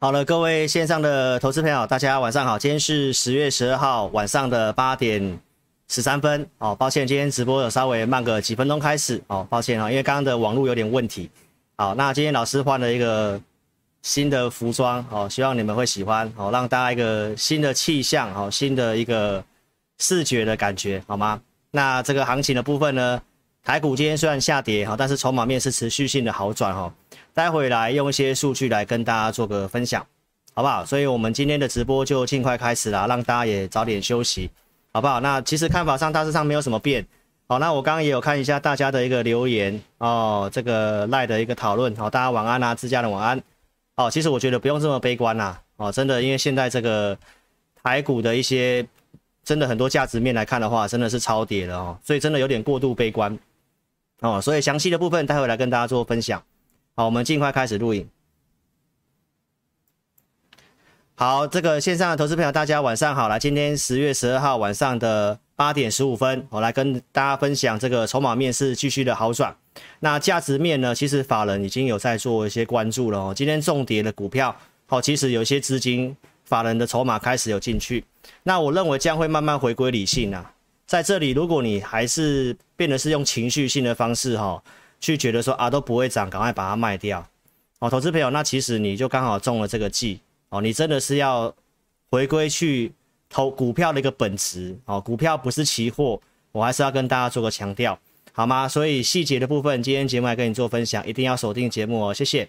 好了，各位线上的投资朋友，大家晚上好。今天是十月十二号晚上的八点十三分。哦，抱歉，今天直播有稍微慢个几分钟开始。哦，抱歉啊，因为刚刚的网络有点问题。好，那今天老师换了一个新的服装，哦，希望你们会喜欢，哦，让大家一个新的气象，哦，新的一个视觉的感觉，好吗？那这个行情的部分呢，台股今天虽然下跌，哈，但是筹码面是持续性的好转，哈。待会来用一些数据来跟大家做个分享，好不好？所以我们今天的直播就尽快开始啦，让大家也早点休息，好不好？那其实看法上大致上没有什么变，好，那我刚刚也有看一下大家的一个留言哦，这个赖的一个讨论，好，大家晚安啊，自家的晚安，哦，其实我觉得不用这么悲观啦，哦，真的，因为现在这个台股的一些真的很多价值面来看的话，真的是超跌了哦，所以真的有点过度悲观哦，所以详细的部分待会来跟大家做分享。好，我们尽快开始录影。好，这个线上的投资朋友，大家晚上好了。今天十月十二号晚上的八点十五分，我来跟大家分享这个筹码面是继续的好转。那价值面呢？其实法人已经有在做一些关注了哦。今天重跌的股票，好，其实有一些资金法人的筹码开始有进去。那我认为将会慢慢回归理性啊。在这里，如果你还是变得是用情绪性的方式哈。去觉得说啊都不会涨，赶快把它卖掉哦，投资朋友，那其实你就刚好中了这个计哦，你真的是要回归去投股票的一个本质哦，股票不是期货，我还是要跟大家做个强调，好吗？所以细节的部分，今天节目来跟你做分享，一定要锁定节目哦，谢谢。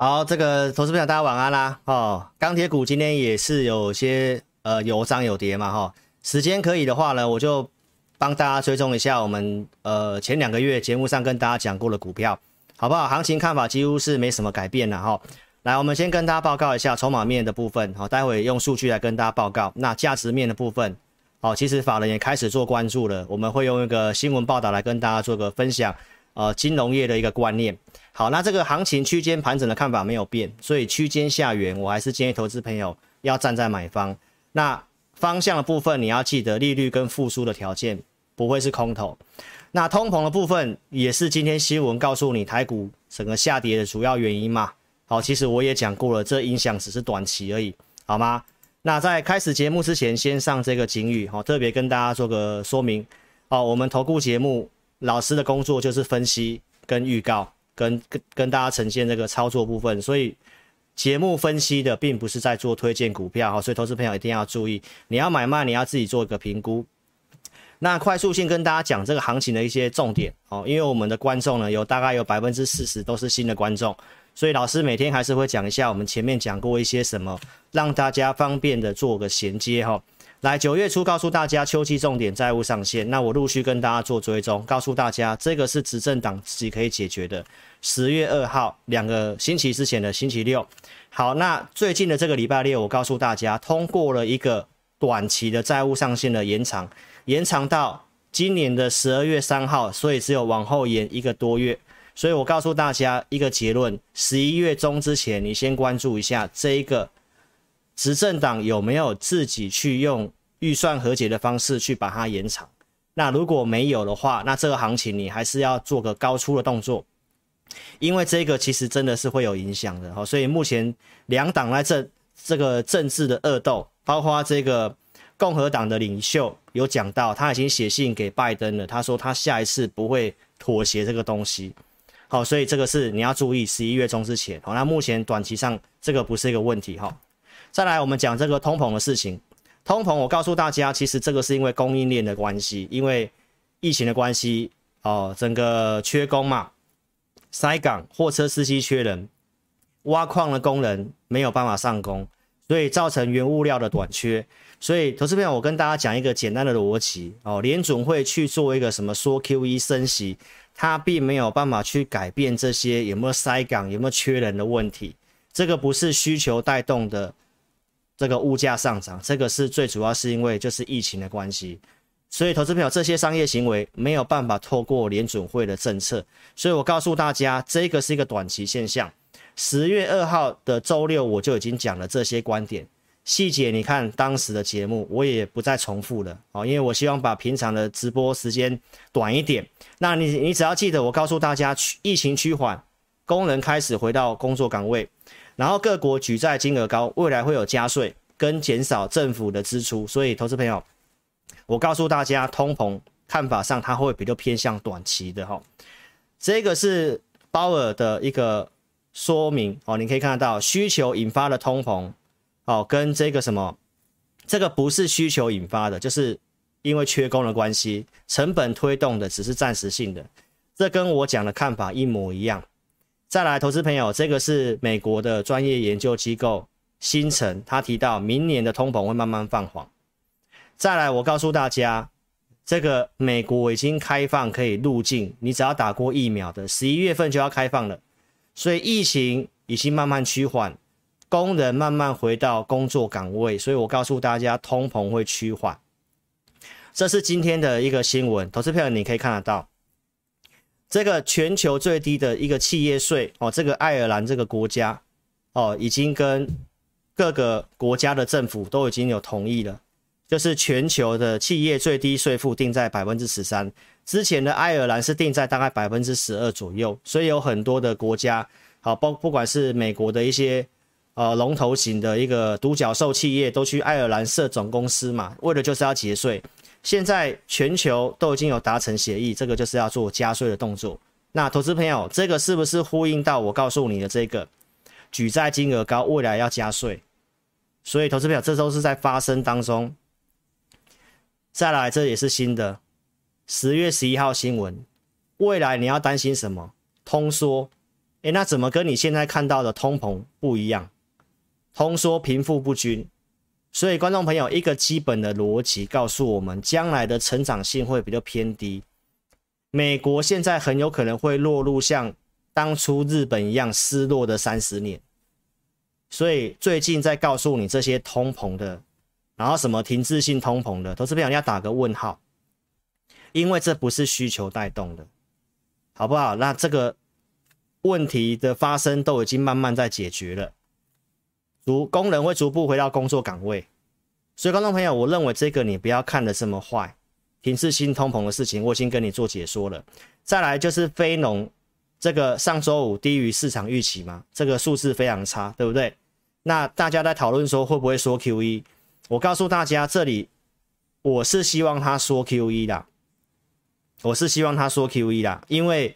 好，这个投资朋友大家晚安啦！哦，钢铁股今天也是有些呃有涨有跌嘛哈。时间可以的话呢，我就帮大家追踪一下我们呃前两个月节目上跟大家讲过的股票，好不好？行情看法几乎是没什么改变了哈。来，我们先跟大家报告一下筹码面的部分，好，待会用数据来跟大家报告。那价值面的部分，好，其实法人也开始做关注了，我们会用一个新闻报道来跟大家做个分享，呃，金融业的一个观念。好，那这个行情区间盘整的看法没有变，所以区间下缘，我还是建议投资朋友要站在买方。那方向的部分，你要记得利率跟复苏的条件不会是空头。那通膨的部分也是今天新闻告诉你台股整个下跌的主要原因嘛？好，其实我也讲过了，这影响只是短期而已，好吗？那在开始节目之前，先上这个警语，好，特别跟大家做个说明。好，我们投顾节目老师的工作就是分析跟预告。跟跟跟大家呈现这个操作部分，所以节目分析的并不是在做推荐股票哈，所以投资朋友一定要注意，你要买卖你要自己做一个评估。那快速性跟大家讲这个行情的一些重点哦，因为我们的观众呢有大概有百分之四十都是新的观众，所以老师每天还是会讲一下我们前面讲过一些什么，让大家方便的做个衔接哈。来九月初告诉大家秋季重点债务上限，那我陆续跟大家做追踪，告诉大家这个是执政党自己可以解决的。十月二号两个星期之前的星期六，好，那最近的这个礼拜六，我告诉大家通过了一个短期的债务上限的延长，延长到今年的十二月三号，所以只有往后延一个多月。所以我告诉大家一个结论：十一月中之前，你先关注一下这一个。执政党有没有自己去用预算和解的方式去把它延长？那如果没有的话，那这个行情你还是要做个高出的动作，因为这个其实真的是会有影响的哈。所以目前两党在这这个政治的恶斗，包括这个共和党的领袖有讲到，他已经写信给拜登了，他说他下一次不会妥协这个东西。好，所以这个是你要注意，十一月中之前。好，那目前短期上这个不是一个问题哈。再来，我们讲这个通膨的事情。通膨，我告诉大家，其实这个是因为供应链的关系，因为疫情的关系，哦，整个缺工嘛，塞港，货车司机缺人，挖矿的工人没有办法上工，所以造成原物料的短缺。所以，投资朋友，我跟大家讲一个简单的逻辑哦，联总会去做一个什么说 QE 升息，它并没有办法去改变这些有没有塞港、有没有缺人的问题，这个不是需求带动的。这个物价上涨，这个是最主要是因为就是疫情的关系，所以投资朋友这些商业行为没有办法透过联准会的政策，所以我告诉大家，这个是一个短期现象。十月二号的周六我就已经讲了这些观点。细节你看当时的节目，我也不再重复了啊，因为我希望把平常的直播时间短一点。那你你只要记得我告诉大家，疫情趋缓，工人开始回到工作岗位，然后各国举债金额高，未来会有加税跟减少政府的支出，所以投资朋友，我告诉大家，通膨看法上它会比较偏向短期的哈。这个是鲍尔的一个说明哦，你可以看得到需求引发的通膨。哦，跟这个什么，这个不是需求引发的，就是因为缺工的关系，成本推动的只是暂时性的，这跟我讲的看法一模一样。再来，投资朋友，这个是美国的专业研究机构新城，他提到明年的通膨会慢慢放缓。再来，我告诉大家，这个美国已经开放可以入境，你只要打过疫苗的，十一月份就要开放了，所以疫情已经慢慢趋缓。工人慢慢回到工作岗位，所以我告诉大家，通膨会趋缓。这是今天的一个新闻，投资票你可以看得到，这个全球最低的一个企业税哦，这个爱尔兰这个国家哦，已经跟各个国家的政府都已经有同意了，就是全球的企业最低税负定在百分之十三，之前的爱尔兰是定在大概百分之十二左右，所以有很多的国家，好，包不管是美国的一些。呃，龙头型的一个独角兽企业都去爱尔兰设总公司嘛，为的就是要节税。现在全球都已经有达成协议，这个就是要做加税的动作。那投资朋友，这个是不是呼应到我告诉你的这个举债金额高，未来要加税？所以投资朋友，这都是在发生当中。再来，这也是新的十月十一号新闻，未来你要担心什么？通缩？诶，那怎么跟你现在看到的通膨不一样？通缩贫富不均，所以观众朋友一个基本的逻辑告诉我们，将来的成长性会比较偏低。美国现在很有可能会落入像当初日本一样失落的三十年。所以最近在告诉你这些通膨的，然后什么停滞性通膨的，投资朋友要打个问号，因为这不是需求带动的，好不好？那这个问题的发生都已经慢慢在解决了。逐工人会逐步回到工作岗位，所以观众朋友，我认为这个你不要看的这么坏。停滞性通膨的事情，我已经跟你做解说了。再来就是非农，这个上周五低于市场预期嘛，这个数字非常差，对不对？那大家在讨论说会不会说 Q E？我告诉大家，这里我是希望他说 Q E 的，我是希望他说 Q E 的，因为。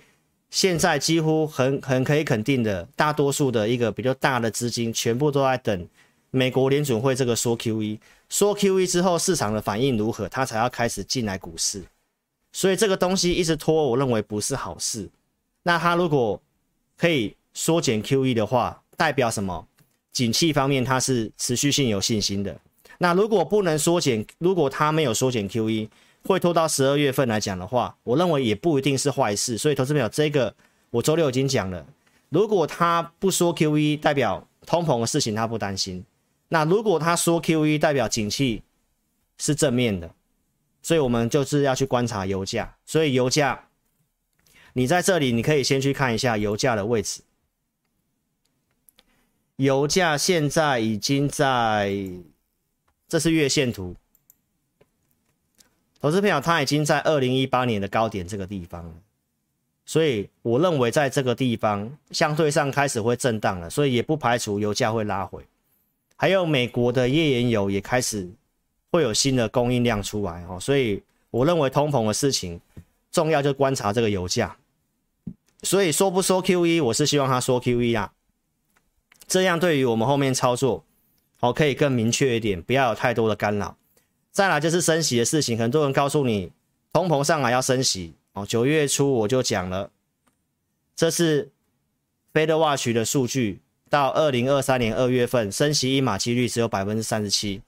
现在几乎很很可以肯定的，大多数的一个比较大的资金全部都在等美国联准会这个说 QE，说 QE 之后市场的反应如何，它才要开始进来股市。所以这个东西一直拖，我认为不是好事。那它如果可以缩减 QE 的话，代表什么？景气方面它是持续性有信心的。那如果不能缩减，如果它没有缩减 QE。会拖到十二月份来讲的话，我认为也不一定是坏事。所以，投资朋友，这个我周六已经讲了。如果他不说 QE，代表通膨的事情他不担心；那如果他说 QE，代表景气是正面的。所以我们就是要去观察油价。所以油价，你在这里你可以先去看一下油价的位置。油价现在已经在，这是月线图。投资朋友，它已经在二零一八年的高点这个地方了，所以我认为在这个地方相对上开始会震荡了，所以也不排除油价会拉回。还有美国的页岩油也开始会有新的供应量出来哦，所以我认为通膨的事情重要就观察这个油价。所以说不说 QE，我是希望他说 QE 啊，这样对于我们后面操作哦可以更明确一点，不要有太多的干扰。再来就是升息的事情，很多人告诉你通膨上来要升息哦。九月初我就讲了，这是 Fed Watch 的数据，到二零二三年二月份升息一码几率只有百分之三十七。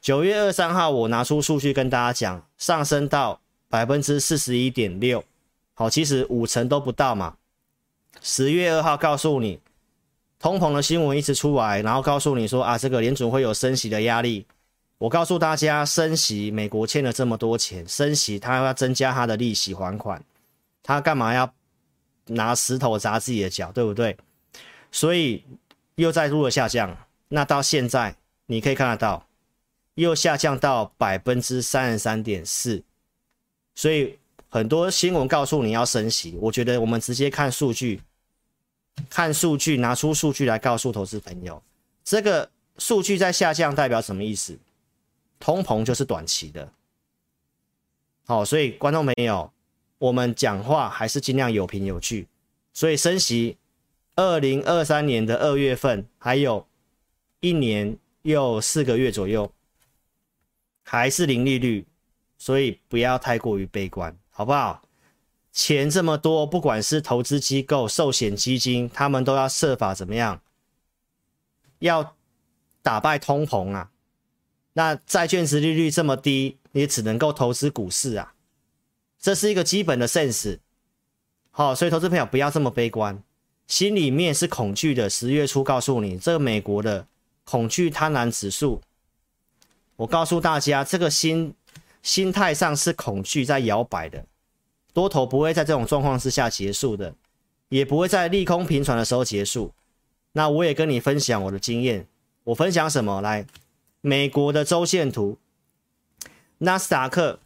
九月二三号我拿出数据跟大家讲，上升到百分之四十一点六，好，其实五成都不到嘛。十月二号告诉你通膨的新闻一直出来，然后告诉你说啊，这个联准会有升息的压力。我告诉大家，升息，美国欠了这么多钱，升息，他要增加他的利息还款，他干嘛要拿石头砸自己的脚，对不对？所以又在入了下降。那到现在你可以看得到，又下降到百分之三十三点四。所以很多新闻告诉你要升息，我觉得我们直接看数据，看数据，拿出数据来告诉投资朋友，这个数据在下降代表什么意思？通膨就是短期的，好，所以观众朋友，我们讲话还是尽量有凭有据。所以升息，二零二三年的二月份还有一年又四个月左右，还是零利率，所以不要太过于悲观，好不好？钱这么多，不管是投资机构、寿险基金，他们都要设法怎么样，要打败通膨啊。那债券值利率这么低，你只能够投资股市啊，这是一个基本的 sense。好，所以投资朋友不要这么悲观，心里面是恐惧的。十月初告诉你，这个美国的恐惧贪婪指数，我告诉大家，这个心心态上是恐惧在摇摆的，多头不会在这种状况之下结束的，也不会在利空频传的时候结束。那我也跟你分享我的经验，我分享什么来？美国的周线图，纳斯达克，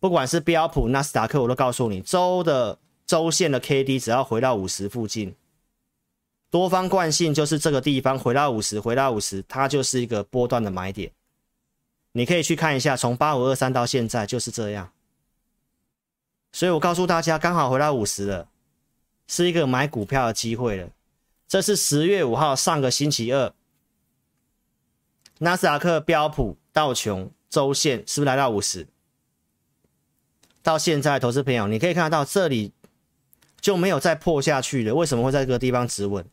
不管是标普、纳斯达克，我都告诉你，周的周线的 K D 只要回到五十附近，多方惯性就是这个地方回到五十，回到五十，它就是一个波段的买点。你可以去看一下，从八五二三到现在就是这样。所以我告诉大家，刚好回到五十了，是一个买股票的机会了。这是十月五号，上个星期二。纳斯达克、标普、道琼周线是不是来到五十？到现在，投资朋友，你可以看得到这里就没有再破下去了。为什么会在这个地方止稳？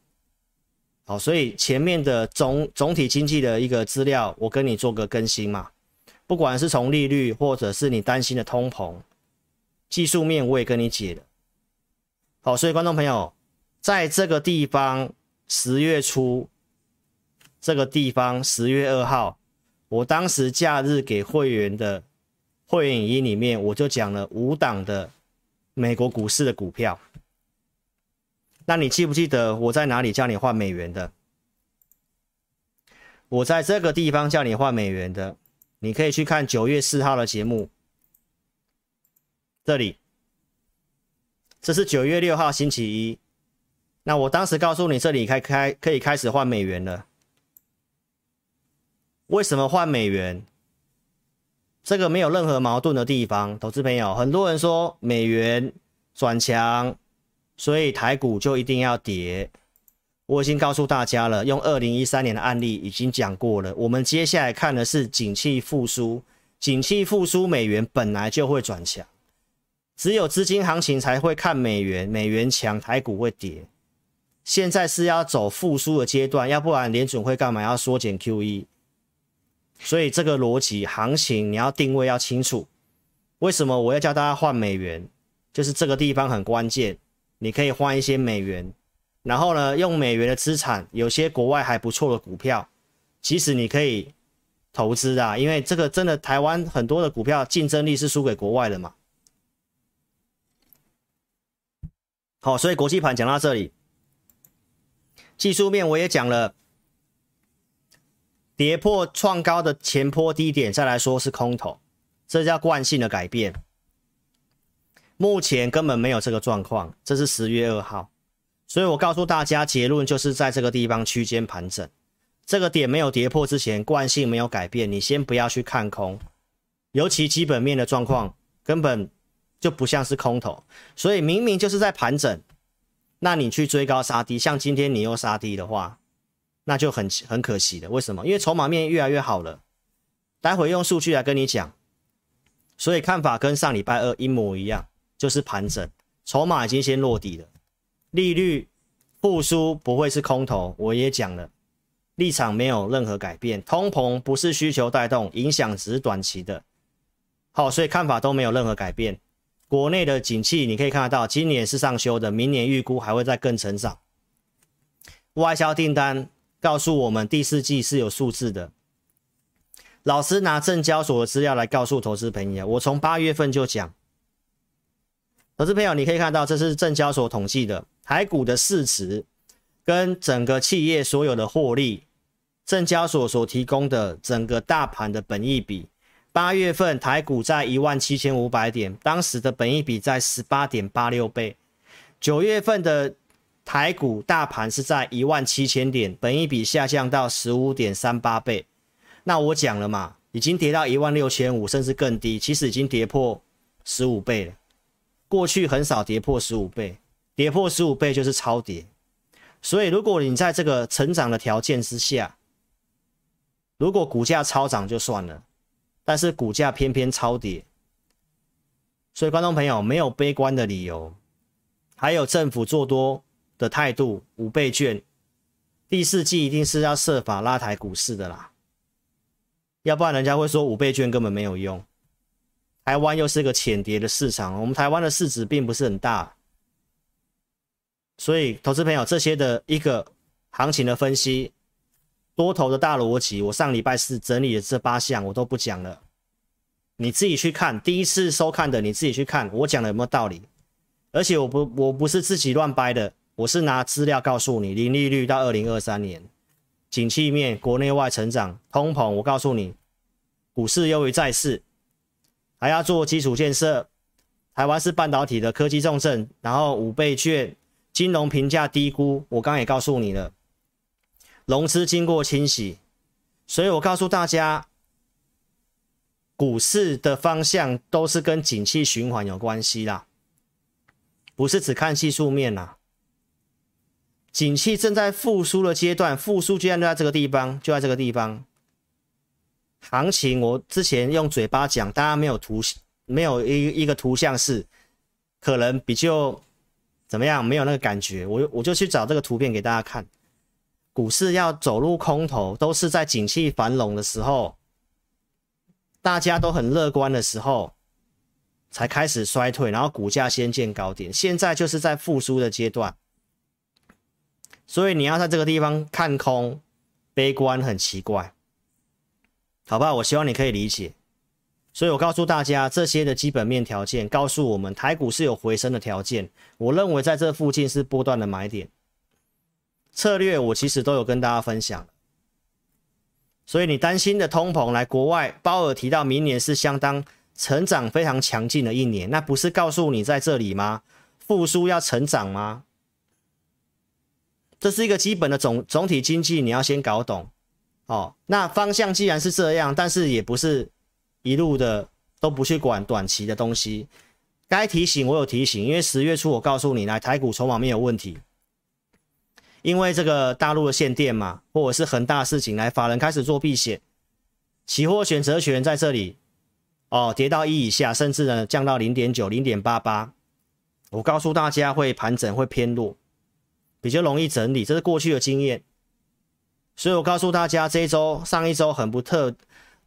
好，所以前面的总总体经济的一个资料，我跟你做个更新嘛。不管是从利率，或者是你担心的通膨，技术面我也跟你解了。好，所以观众朋友，在这个地方十月初。这个地方十月二号，我当时假日给会员的会员影音里面，我就讲了五档的美国股市的股票。那你记不记得我在哪里叫你换美元的？我在这个地方叫你换美元的，你可以去看九月四号的节目。这里，这是九月六号星期一。那我当时告诉你，这里开开可以开始换美元了。为什么换美元？这个没有任何矛盾的地方。投资朋友，很多人说美元转强，所以台股就一定要跌。我已经告诉大家了，用二零一三年的案例已经讲过了。我们接下来看的是景气复苏，景气复苏，美元本来就会转强。只有资金行情才会看美元，美元强，台股会跌。现在是要走复苏的阶段，要不然联准会干嘛要缩减 QE？所以这个逻辑行情你要定位要清楚。为什么我要教大家换美元？就是这个地方很关键，你可以换一些美元，然后呢，用美元的资产，有些国外还不错的股票，其实你可以投资啊。因为这个真的台湾很多的股票竞争力是输给国外的嘛。好，所以国际盘讲到这里，技术面我也讲了。跌破创高的前坡低点，再来说是空头，这叫惯性的改变。目前根本没有这个状况，这是十月二号，所以我告诉大家，结论就是在这个地方区间盘整，这个点没有跌破之前，惯性没有改变，你先不要去看空，尤其基本面的状况根本就不像是空头，所以明明就是在盘整，那你去追高杀低，像今天你又杀低的话。那就很很可惜的，为什么？因为筹码面越来越好了。待会用数据来跟你讲，所以看法跟上礼拜二一模一样，就是盘整，筹码已经先落底了。利率复苏不会是空头，我也讲了，立场没有任何改变。通膨不是需求带动，影响只是短期的。好，所以看法都没有任何改变。国内的景气你可以看得到，今年是上修的，明年预估还会再更成长。外销订单。告诉我们第四季是有数字的，老师拿证交所的资料来告诉投资朋友，我从八月份就讲，投资朋友你可以看到，这是证交所统计的台股的市值跟整个企业所有的获利，证交所所提供的整个大盘的本益比。八月份台股在一万七千五百点，当时的本益比在十八点八六倍。九月份的台股大盘是在一万七千点，本益比下降到十五点三八倍。那我讲了嘛，已经跌到一万六千五，甚至更低，其实已经跌破十五倍了。过去很少跌破十五倍，跌破十五倍就是超跌。所以如果你在这个成长的条件之下，如果股价超涨就算了。但是股价偏偏超跌，所以观众朋友没有悲观的理由。还有政府做多的态度，五倍券，第四季一定是要设法拉抬股市的啦，要不然人家会说五倍券根本没有用。台湾又是个浅跌的市场，我们台湾的市值并不是很大，所以投资朋友这些的一个行情的分析。多头的大逻辑，我上礼拜四整理的这八项我都不讲了，你自己去看。第一次收看的你自己去看，我讲的有没有道理？而且我不我不是自己乱掰的，我是拿资料告诉你，零利率到二零二三年，景气面国内外成长，通膨，我告诉你，股市优于债市，还要做基础建设。台湾是半导体的科技重镇，然后五倍券，金融评价低估，我刚也告诉你了。融资经过清洗，所以我告诉大家，股市的方向都是跟景气循环有关系啦，不是只看技术面啦。景气正在复苏的阶段，复苏阶段就在这个地方，就在这个地方。行情我之前用嘴巴讲，大家没有图，没有一一个图像是，可能比较怎么样，没有那个感觉。我我就去找这个图片给大家看。股市要走入空头，都是在景气繁荣的时候，大家都很乐观的时候，才开始衰退，然后股价先见高点。现在就是在复苏的阶段，所以你要在这个地方看空、悲观，很奇怪，好吧？我希望你可以理解。所以我告诉大家，这些的基本面条件告诉我们，台股是有回升的条件。我认为在这附近是波段的买点。策略我其实都有跟大家分享，所以你担心的通膨来国外，鲍尔提到明年是相当成长非常强劲的一年，那不是告诉你在这里吗？复苏要成长吗？这是一个基本的总总体经济，你要先搞懂哦。那方向既然是这样，但是也不是一路的都不去管短期的东西，该提醒我有提醒，因为十月初我告诉你，来台股筹码面有问题。因为这个大陆的限电嘛，或者是很大事情，来法人开始做避险，期货选择权在这里哦，跌到一以下，甚至呢降到零点九、零点八八。我告诉大家会盘整，会偏弱，比较容易整理，这是过去的经验。所以我告诉大家，这一周、上一周很不特，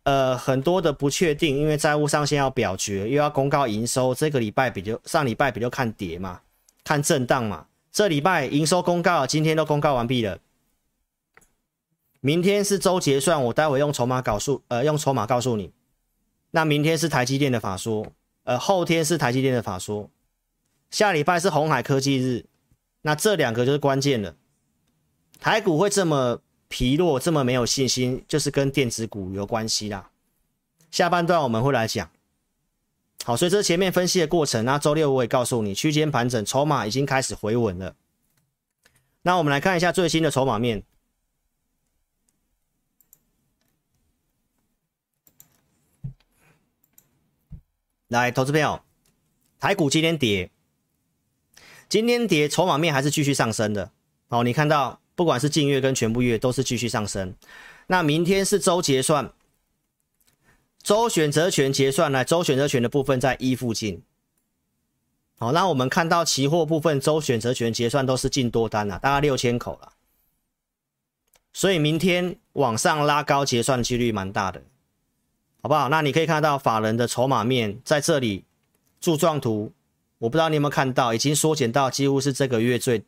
呃，很多的不确定，因为债务上限要表决，又要公告营收，这个礼拜比较上礼拜比较看跌嘛，看震荡嘛。这礼拜营收公告，今天都公告完毕了。明天是周结算，我待会用筹码告诉，呃，用筹码告诉你。那明天是台积电的法说，呃，后天是台积电的法说，下礼拜是红海科技日。那这两个就是关键了。台股会这么疲弱，这么没有信心，就是跟电子股有关系啦。下半段我们会来讲。好，所以这是前面分析的过程。那周六我也告诉你，区间盘整，筹码已经开始回稳了。那我们来看一下最新的筹码面。来，投资朋友，台股今天跌，今天跌，筹码面还是继续上升的。好，你看到，不管是近月跟全部月都是继续上升。那明天是周结算。周选择权结算呢？周选择权的部分在一附近。好，那我们看到期货部分周选择权结算都是进多单了，大概六千口了。所以明天往上拉高结算几率蛮大的，好不好？那你可以看到法人的筹码面在这里柱状图，我不知道你有没有看到，已经缩减到几乎是这个月最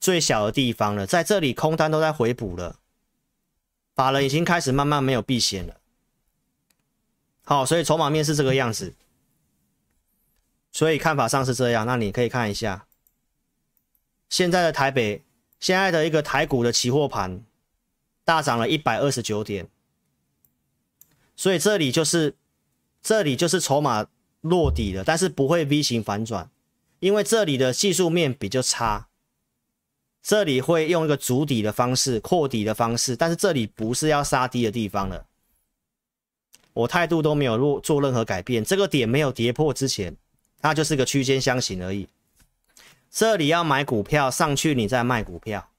最小的地方了。在这里空单都在回补了，法人已经开始慢慢没有避险了。好，所以筹码面是这个样子，所以看法上是这样。那你可以看一下现在的台北，现在的一个台股的期货盘大涨了一百二十九点，所以这里就是这里就是筹码落底了，但是不会 V 型反转，因为这里的技术面比较差。这里会用一个筑底的方式、扩底的方式，但是这里不是要杀低的地方了。我态度都没有做做任何改变，这个点没有跌破之前，它就是个区间箱型而已。这里要买股票上去，你再卖股票。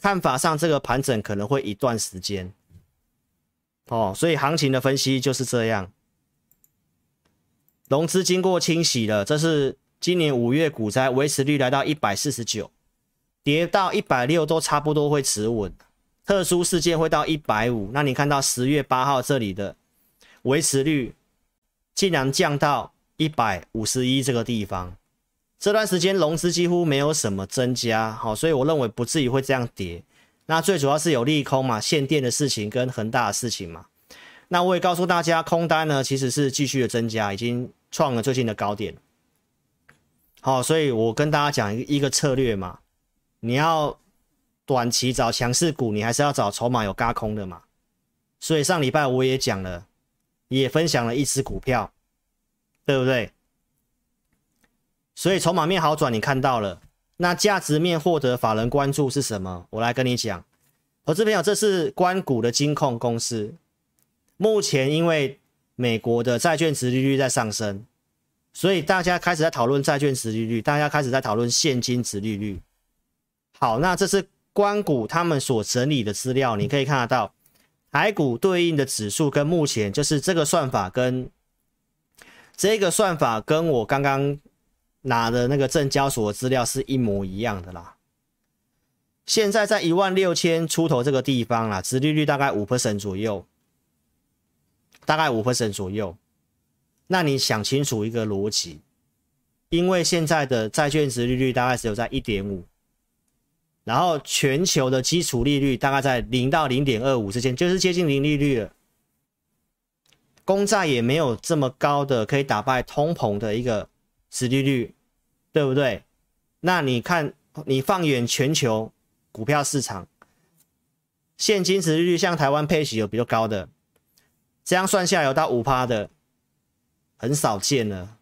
看法上，这个盘整可能会一段时间。哦，所以行情的分析就是这样。融资经过清洗了，这是今年五月股灾维持率来到一百四十九。跌到一百六都差不多会持稳，特殊事件会到一百五。那你看到十月八号这里的维持率竟然降到一百五十一这个地方，这段时间融资几乎没有什么增加，好，所以我认为不至于会这样跌。那最主要是有利空嘛，限电的事情跟恒大的事情嘛。那我也告诉大家，空单呢其实是继续的增加，已经创了最近的高点。好，所以我跟大家讲一个策略嘛。你要短期找强势股，你还是要找筹码有轧空的嘛？所以上礼拜我也讲了，也分享了一只股票，对不对？所以筹码面好转，你看到了。那价值面获得法人关注是什么？我来跟你讲，投资朋友，这是关谷的金控公司。目前因为美国的债券值利率在上升，所以大家开始在讨论债券值利率，大家开始在讨论现金值利率。好，那这是关谷他们所整理的资料，你可以看得到，台股对应的指数跟目前就是这个算法跟这个算法跟我刚刚拿的那个证交所的资料是一模一样的啦。现在在一万六千出头这个地方啦，殖利率大概五 percent 左右，大概五 percent 左右。那你想清楚一个逻辑，因为现在的债券值利率大概只有在一点五。然后全球的基础利率大概在零到零点二五之间，就是接近零利率了。公债也没有这么高的可以打败通膨的一个殖利率，对不对？那你看，你放眼全球股票市场，现金殖利率像台湾配息有比较高的，这样算下来有到五趴的，很少见了。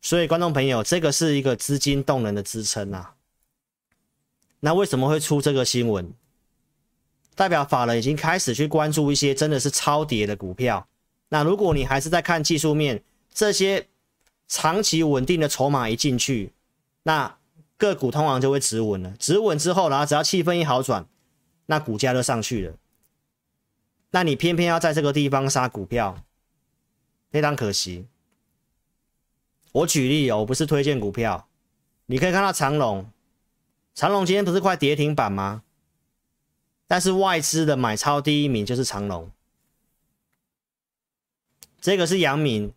所以观众朋友，这个是一个资金动能的支撑啊。那为什么会出这个新闻？代表法人已经开始去关注一些真的是超跌的股票。那如果你还是在看技术面，这些长期稳定的筹码一进去，那个股通常就会止稳了。止稳之后，然后只要气氛一好转，那股价就上去了。那你偏偏要在这个地方杀股票，非常可惜。我举例哦，我不是推荐股票，你可以看到长龙。长隆今天不是快跌停板吗？但是外资的买超第一名就是长隆，这个是阳明，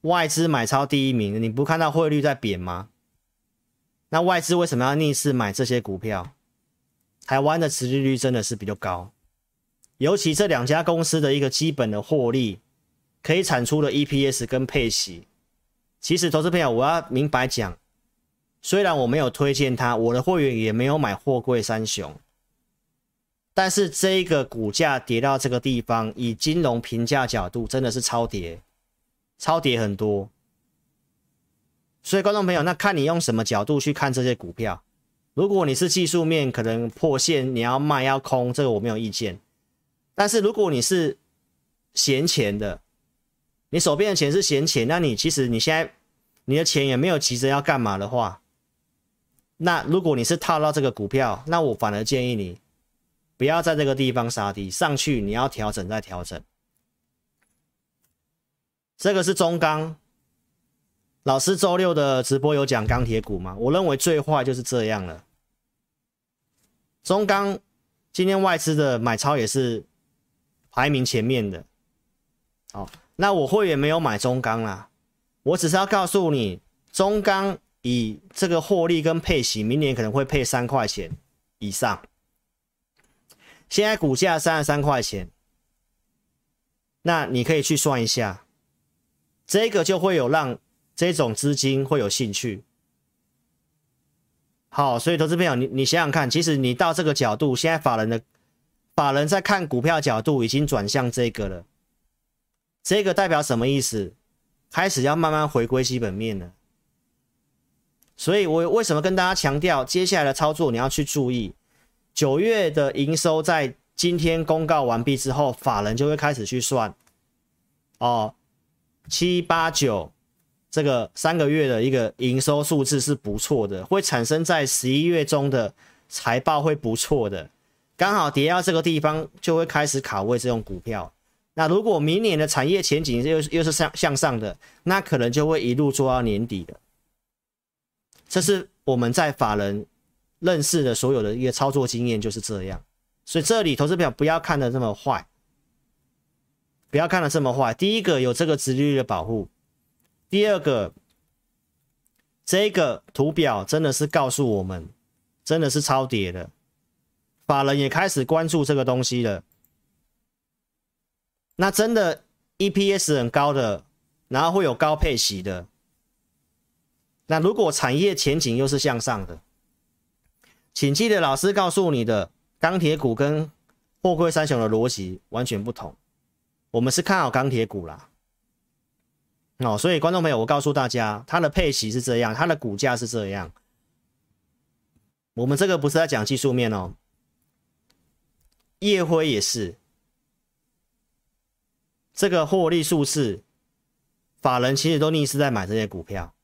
外资买超第一名，你不看到汇率在贬吗？那外资为什么要逆势买这些股票？台湾的持利率真的是比较高，尤其这两家公司的一个基本的获利，可以产出的 EPS 跟配息，其实投资朋友我要明白讲。虽然我没有推荐它，我的会员也没有买货柜三雄，但是这个股价跌到这个地方，以金融评价角度，真的是超跌，超跌很多。所以观众朋友，那看你用什么角度去看这些股票。如果你是技术面可能破线，你要卖要空，这个我没有意见。但是如果你是闲钱的，你手边的钱是闲钱，那你其实你现在你的钱也没有急着要干嘛的话。那如果你是套到这个股票，那我反而建议你不要在这个地方杀低，上去你要调整再调整。这个是中钢，老师周六的直播有讲钢铁股吗？我认为最坏就是这样了。中钢今天外资的买超也是排名前面的。好，那我会员没有买中钢啦，我只是要告诉你中钢。以这个获利跟配息，明年可能会配三块钱以上。现在股价三十三块钱，那你可以去算一下，这个就会有让这种资金会有兴趣。好，所以投资朋友，你你想想看，其实你到这个角度，现在法人的法人在看股票角度已经转向这个了，这个代表什么意思？开始要慢慢回归基本面了。所以我为什么跟大家强调，接下来的操作你要去注意，九月的营收在今天公告完毕之后，法人就会开始去算，哦，七八九这个三个月的一个营收数字是不错的，会产生在十一月中的财报会不错的，刚好跌到这个地方就会开始卡位这种股票。那如果明年的产业前景又又是向向上的，那可能就会一路做到年底的。这是我们在法人认识的所有的一个操作经验就是这样，所以这里投资表不要看的这么坏，不要看的这么坏。第一个有这个直率的保护，第二个这个图表真的是告诉我们，真的是超跌的，法人也开始关注这个东西了。那真的 EPS 很高的，然后会有高配息的。那如果产业前景又是向上的，请记得老师告诉你的钢铁股跟货柜三雄的逻辑完全不同。我们是看好钢铁股啦，哦，所以观众朋友，我告诉大家，它的配息是这样，它的股价是这样。我们这个不是在讲技术面哦，夜辉也是，这个获利数字，法人其实都逆势在买这些股票。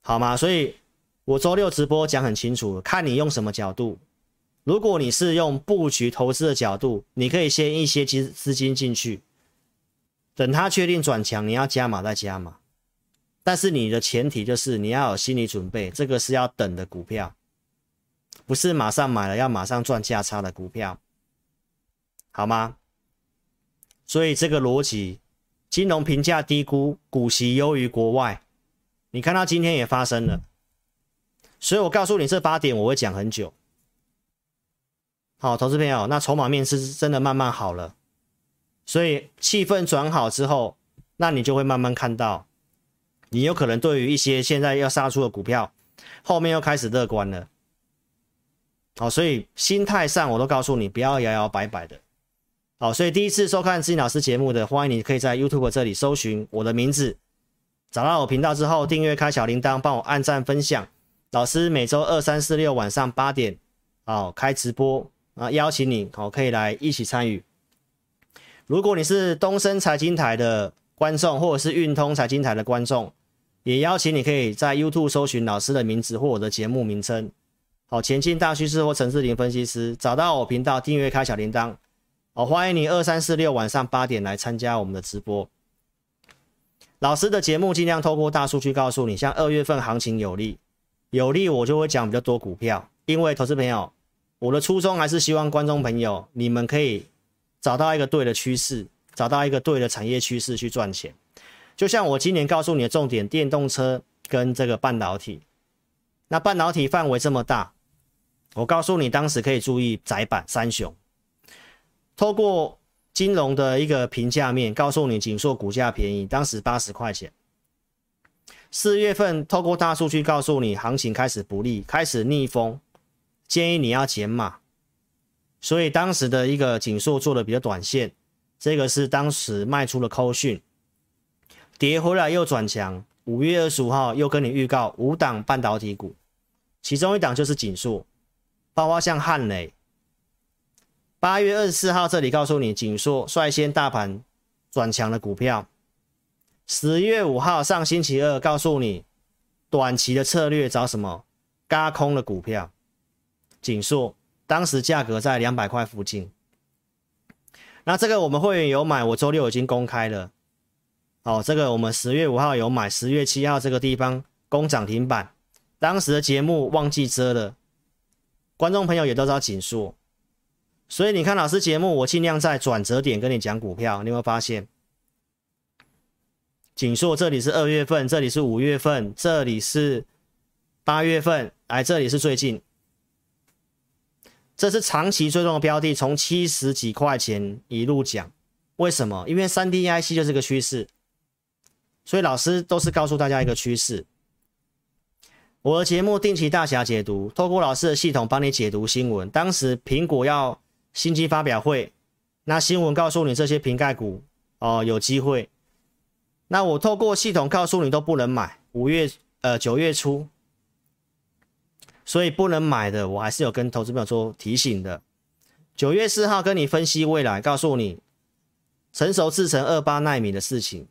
好吗？所以我周六直播讲很清楚，看你用什么角度。如果你是用布局投资的角度，你可以先一些资资金进去，等它确定转强，你要加码再加码。但是你的前提就是你要有心理准备，这个是要等的股票，不是马上买了要马上赚价差的股票，好吗？所以这个逻辑，金融评价低估，股息优于国外。你看到今天也发生了，所以我告诉你这八点我会讲很久。好，投资朋友，那筹码面是真的慢慢好了，所以气氛转好之后，那你就会慢慢看到，你有可能对于一些现在要杀出的股票，后面又开始乐观了。好，所以心态上我都告诉你，不要摇摇摆摆的。好，所以第一次收看志老师节目的，欢迎你可以在 YouTube 这里搜寻我的名字。找到我频道之后，订阅开小铃铛，帮我按赞分享。老师每周二、三、四、六晚上八点，哦，开直播啊，邀请你哦，可以来一起参与。如果你是东森财经台的观众，或者是运通财经台的观众，也邀请你可以在 YouTube 搜寻老师的名字或我的节目名称，好，前进大趋势或陈志林分析师，找到我频道，订阅开小铃铛，好，欢迎你二、三、四、六晚上八点来参加我们的直播。老师的节目尽量透过大数据告诉你，像二月份行情有利，有利我就会讲比较多股票，因为投资朋友，我的初衷还是希望观众朋友你们可以找到一个对的趋势，找到一个对的产业趋势去赚钱。就像我今年告诉你的重点，电动车跟这个半导体，那半导体范围这么大，我告诉你当时可以注意窄板三雄，透过。金融的一个评价面告诉你，锦硕股价便宜，当时八十块钱。四月份透过大数据告诉你，行情开始不利，开始逆风，建议你要减码。所以当时的一个锦硕做的比较短线，这个是当时卖出了扣讯，跌回来又转强。五月二十五号又跟你预告五档半导体股，其中一档就是锦硕，包括像汉磊。八月二十四号，这里告诉你，锦硕率先大盘转强的股票。十月五号，上星期二，告诉你，短期的策略找什么？嘎空的股票。锦硕当时价格在两百块附近。那这个我们会员有买，我周六已经公开了。哦，这个我们十月五号有买，十月七号这个地方攻涨停板。当时的节目忘记遮了，观众朋友也都知道锦硕。所以你看老师节目，我尽量在转折点跟你讲股票，你有没有发现？锦硕这里是二月份，这里是五月份，这里是八月份，来这里是最近，这是长期追踪的标的，从七十几块钱一路讲，为什么？因为三 D IC 就是个趋势，所以老师都是告诉大家一个趋势。我的节目定期大侠解读，透过老师的系统帮你解读新闻。当时苹果要新机发表会，那新闻告诉你这些瓶盖股哦有机会，那我透过系统告诉你都不能买。五月呃九月初，所以不能买的，我还是有跟投资朋友做提醒的。九月四号跟你分析未来，告诉你成熟制成二八纳米的事情。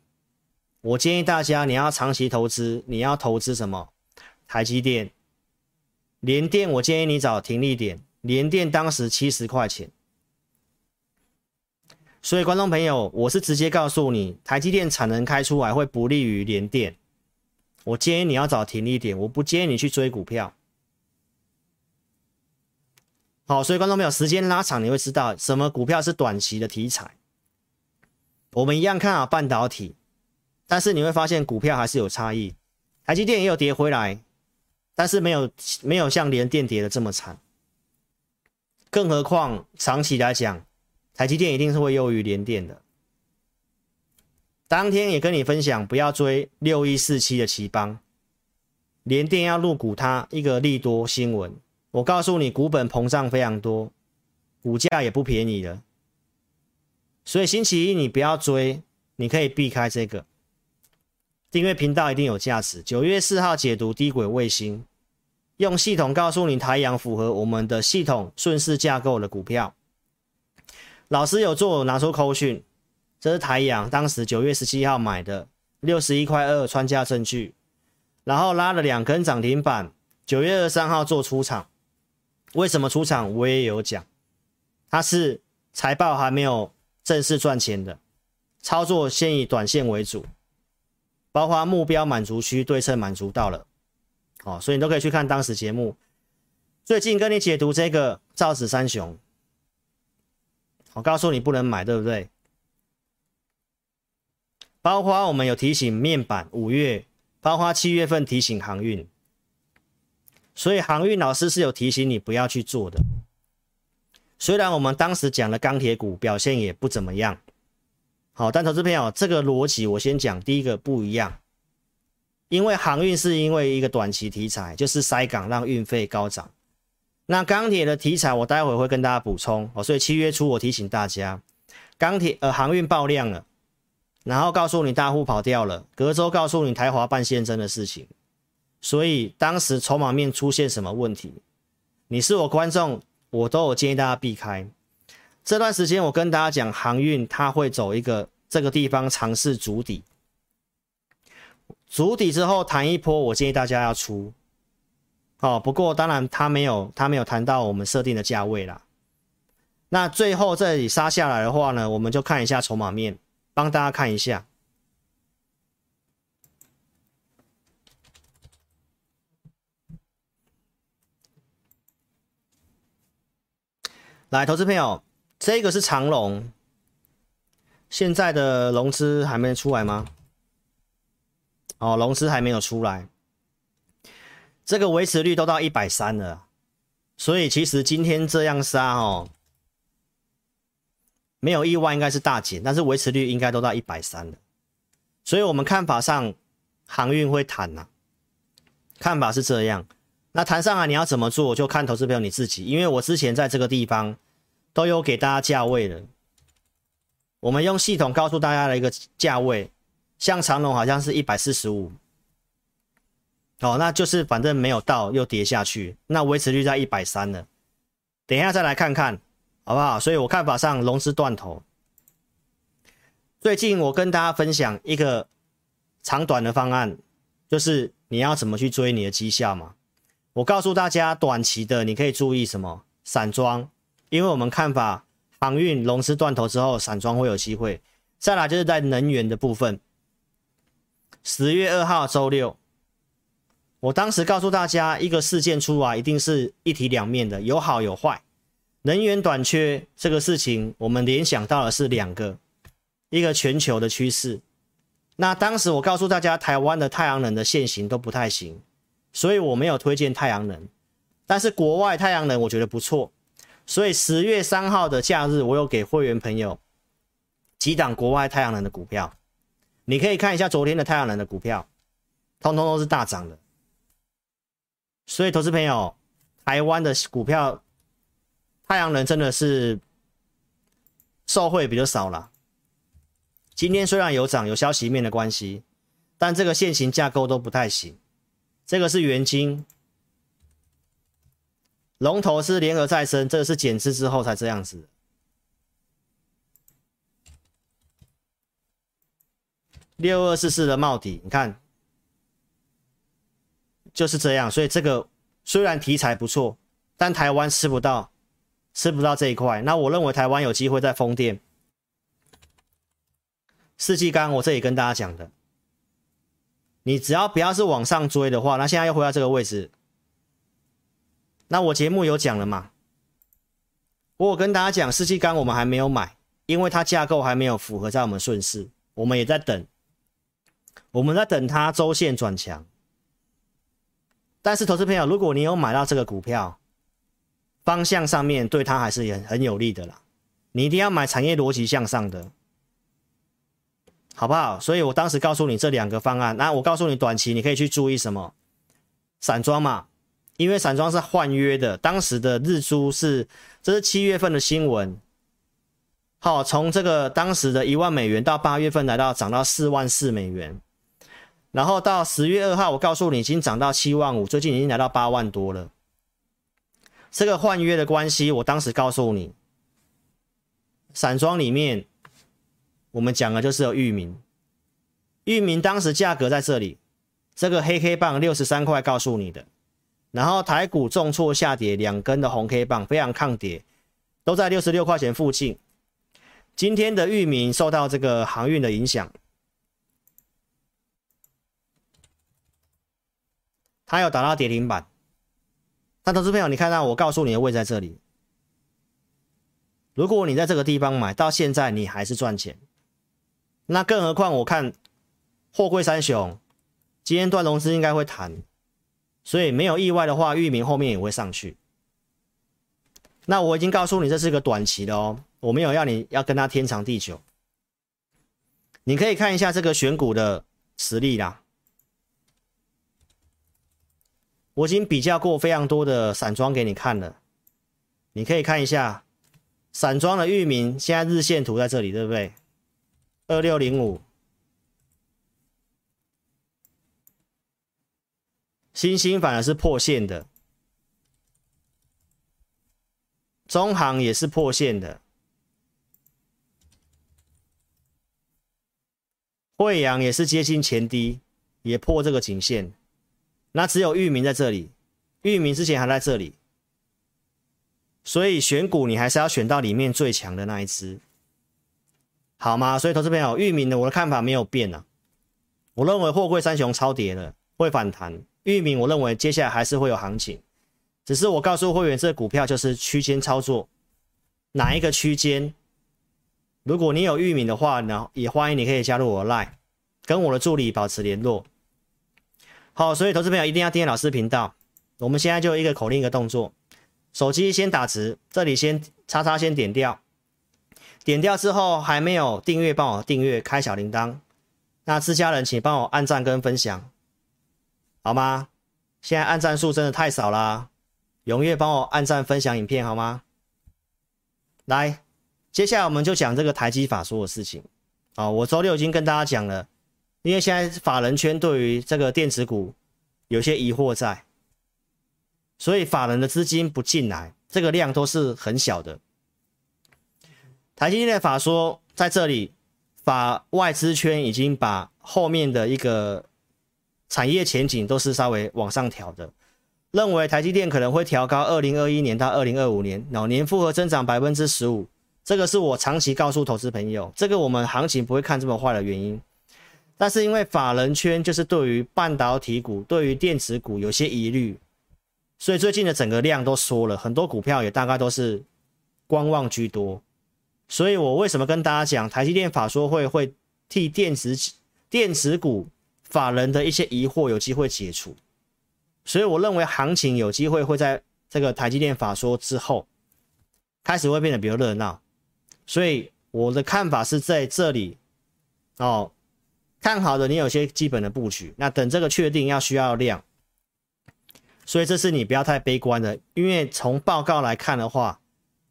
我建议大家，你要长期投资，你要投资什么？台积电、联电，我建议你找停利点。联电当时七十块钱，所以观众朋友，我是直接告诉你，台积电产能开出来会不利于联电。我建议你要找停利点，我不建议你去追股票。好，所以观众朋友，时间拉长，你会知道什么股票是短期的题材。我们一样看好半导体，但是你会发现股票还是有差异。台积电也有跌回来，但是没有没有像联电跌的这么惨。更何况长期来讲，台积电一定是会优于联电的。当天也跟你分享，不要追六一四七的奇邦，联电要入股它一个利多新闻。我告诉你，股本膨胀非常多，股价也不便宜了。所以星期一你不要追，你可以避开这个。订阅频道一定有价值。九月四号解读低轨卫星，用系统告诉你台阳符合我们的系统顺势架构的股票。老师有做拿出扣讯，这是台阳，当时九月十七号买的六十一块二，穿价证据，然后拉了两根涨停板。九月二三号做出场。为什么出场？我也有讲，它是财报还没有正式赚钱的，操作先以短线为主，包括目标满足区对称满足到了，哦，所以你都可以去看当时节目。最近跟你解读这个造纸三雄，我告诉你不能买，对不对？包括我们有提醒面板五月，包括七月份提醒航运。所以航运老师是有提醒你不要去做的。虽然我们当时讲的钢铁股表现也不怎么样，好，但投资朋友这个逻辑我先讲，第一个不一样，因为航运是因为一个短期题材，就是塞港让运费高涨。那钢铁的题材我待会会跟大家补充哦，所以七月初我提醒大家，钢铁呃航运爆量了，然后告诉你大户跑掉了，隔周告诉你台华办现增的事情。所以当时筹码面出现什么问题？你是我观众，我都有建议大家避开。这段时间我跟大家讲，航运它会走一个这个地方尝试筑底，筑底之后弹一波，我建议大家要出。哦，不过当然它没有它没有谈到我们设定的价位啦。那最后这里杀下来的话呢，我们就看一下筹码面，帮大家看一下。来，投资朋友，这个是长龙，现在的融资还没出来吗？哦，融资还没有出来，这个维持率都到一百三了，所以其实今天这样杀哦，没有意外应该是大减，但是维持率应该都到一百三了，所以我们看法上航运会弹呐，看法是这样。那谈上来你要怎么做，就看投资朋友你自己，因为我之前在这个地方都有给大家价位了。我们用系统告诉大家的一个价位，像长龙好像是一百四十五，哦，那就是反正没有到又跌下去，那维持率在一百三了。等一下再来看看好不好？所以我看法上龙是断头。最近我跟大家分享一个长短的方案，就是你要怎么去追你的绩效嘛。我告诉大家，短期的你可以注意什么？散装，因为我们看法航运龙资断头之后，散装会有机会。再来就是在能源的部分，十月二号周六，我当时告诉大家，一个事件出来一定是一体两面的，有好有坏。能源短缺这个事情，我们联想到的是两个，一个全球的趋势。那当时我告诉大家，台湾的太阳能的现行都不太行。所以我没有推荐太阳能，但是国外太阳能我觉得不错，所以十月三号的假日我有给会员朋友几档国外太阳能的股票，你可以看一下昨天的太阳能的股票，通通都是大涨的。所以，投资朋友，台湾的股票太阳能真的是受惠比较少了。今天虽然有涨，有消息面的关系，但这个现行架构都不太行。这个是元金，龙头是联合再生，这个是减资之后才这样子。六二四四的帽底，你看就是这样。所以这个虽然题材不错，但台湾吃不到，吃不到这一块。那我认为台湾有机会在风电。四季钢，我这里跟大家讲的，你只要不要是往上追的话，那现在又回到这个位置，那我节目有讲了嘛？我有跟大家讲，四季钢我们还没有买，因为它架构还没有符合在我们顺势，我们也在等，我们在等它周线转强。但是投资朋友，如果你有买到这个股票，方向上面对它还是很很有利的啦，你一定要买产业逻辑向上的。好不好？所以我当时告诉你这两个方案。那我告诉你，短期你可以去注意什么？散装嘛，因为散装是换约的。当时的日租是，这是七月份的新闻。好，从这个当时的一万美元到八月份来到涨到四万四美元，然后到十月二号，我告诉你已经涨到七万五，最近已经来到八万多了。这个换约的关系，我当时告诉你，散装里面。我们讲的就是有域名，域名当时价格在这里，这个黑 K 棒六十三块告诉你的，然后台股重挫下跌，两根的红 K 棒非常抗跌，都在六十六块钱附近。今天的域名受到这个航运的影响，它有打到跌停板。那投资朋友，你看到我告诉你的位在这里，如果你在这个地方买到现在，你还是赚钱。那更何况，我看货柜三雄今天段融资应该会谈，所以没有意外的话，域名后面也会上去。那我已经告诉你，这是个短期的哦，我没有要你要跟他天长地久。你可以看一下这个选股的实力啦，我已经比较过非常多的散装给你看了，你可以看一下散装的域名，现在日线图在这里，对不对？二六零五，星星反而是破线的，中行也是破线的，惠阳也是接近前低，也破这个颈线，那只有域名在这里，域名之前还在这里，所以选股你还是要选到里面最强的那一只。好吗？所以投资朋友，域名的我的看法没有变啊。我认为货柜三雄超跌了，会反弹。域名我认为接下来还是会有行情，只是我告诉会员，这股票就是区间操作，哪一个区间？如果你有域名的话呢，也欢迎你可以加入我的 Line，跟我的助理保持联络。好，所以投资朋友一定要订阅老师频道。我们现在就一个口令一个动作，手机先打直，这里先叉叉先点掉。点掉之后还没有订阅，帮我订阅开小铃铛。那自家人请帮我按赞跟分享，好吗？现在按赞数真的太少啦，踊跃帮我按赞分享影片好吗？来，接下来我们就讲这个台积法说的事情啊。我周六已经跟大家讲了，因为现在法人圈对于这个电子股有些疑惑在，所以法人的资金不进来，这个量都是很小的。台积电的法说在这里，法外资圈已经把后面的一个产业前景都是稍微往上调的，认为台积电可能会调高二零二一年到二零二五年，老年复合增长百分之十五，这个是我长期告诉投资朋友，这个我们行情不会看这么坏的原因。但是因为法人圈就是对于半导体股、对于电子股有些疑虑，所以最近的整个量都缩了很多，股票也大概都是观望居多。所以我为什么跟大家讲，台积电法说会会替电子电子股法人的一些疑惑有机会解除，所以我认为行情有机会会在这个台积电法说之后开始会变得比较热闹，所以我的看法是在这里哦，看好的你有些基本的布局，那等这个确定要需要量，所以这是你不要太悲观的，因为从报告来看的话，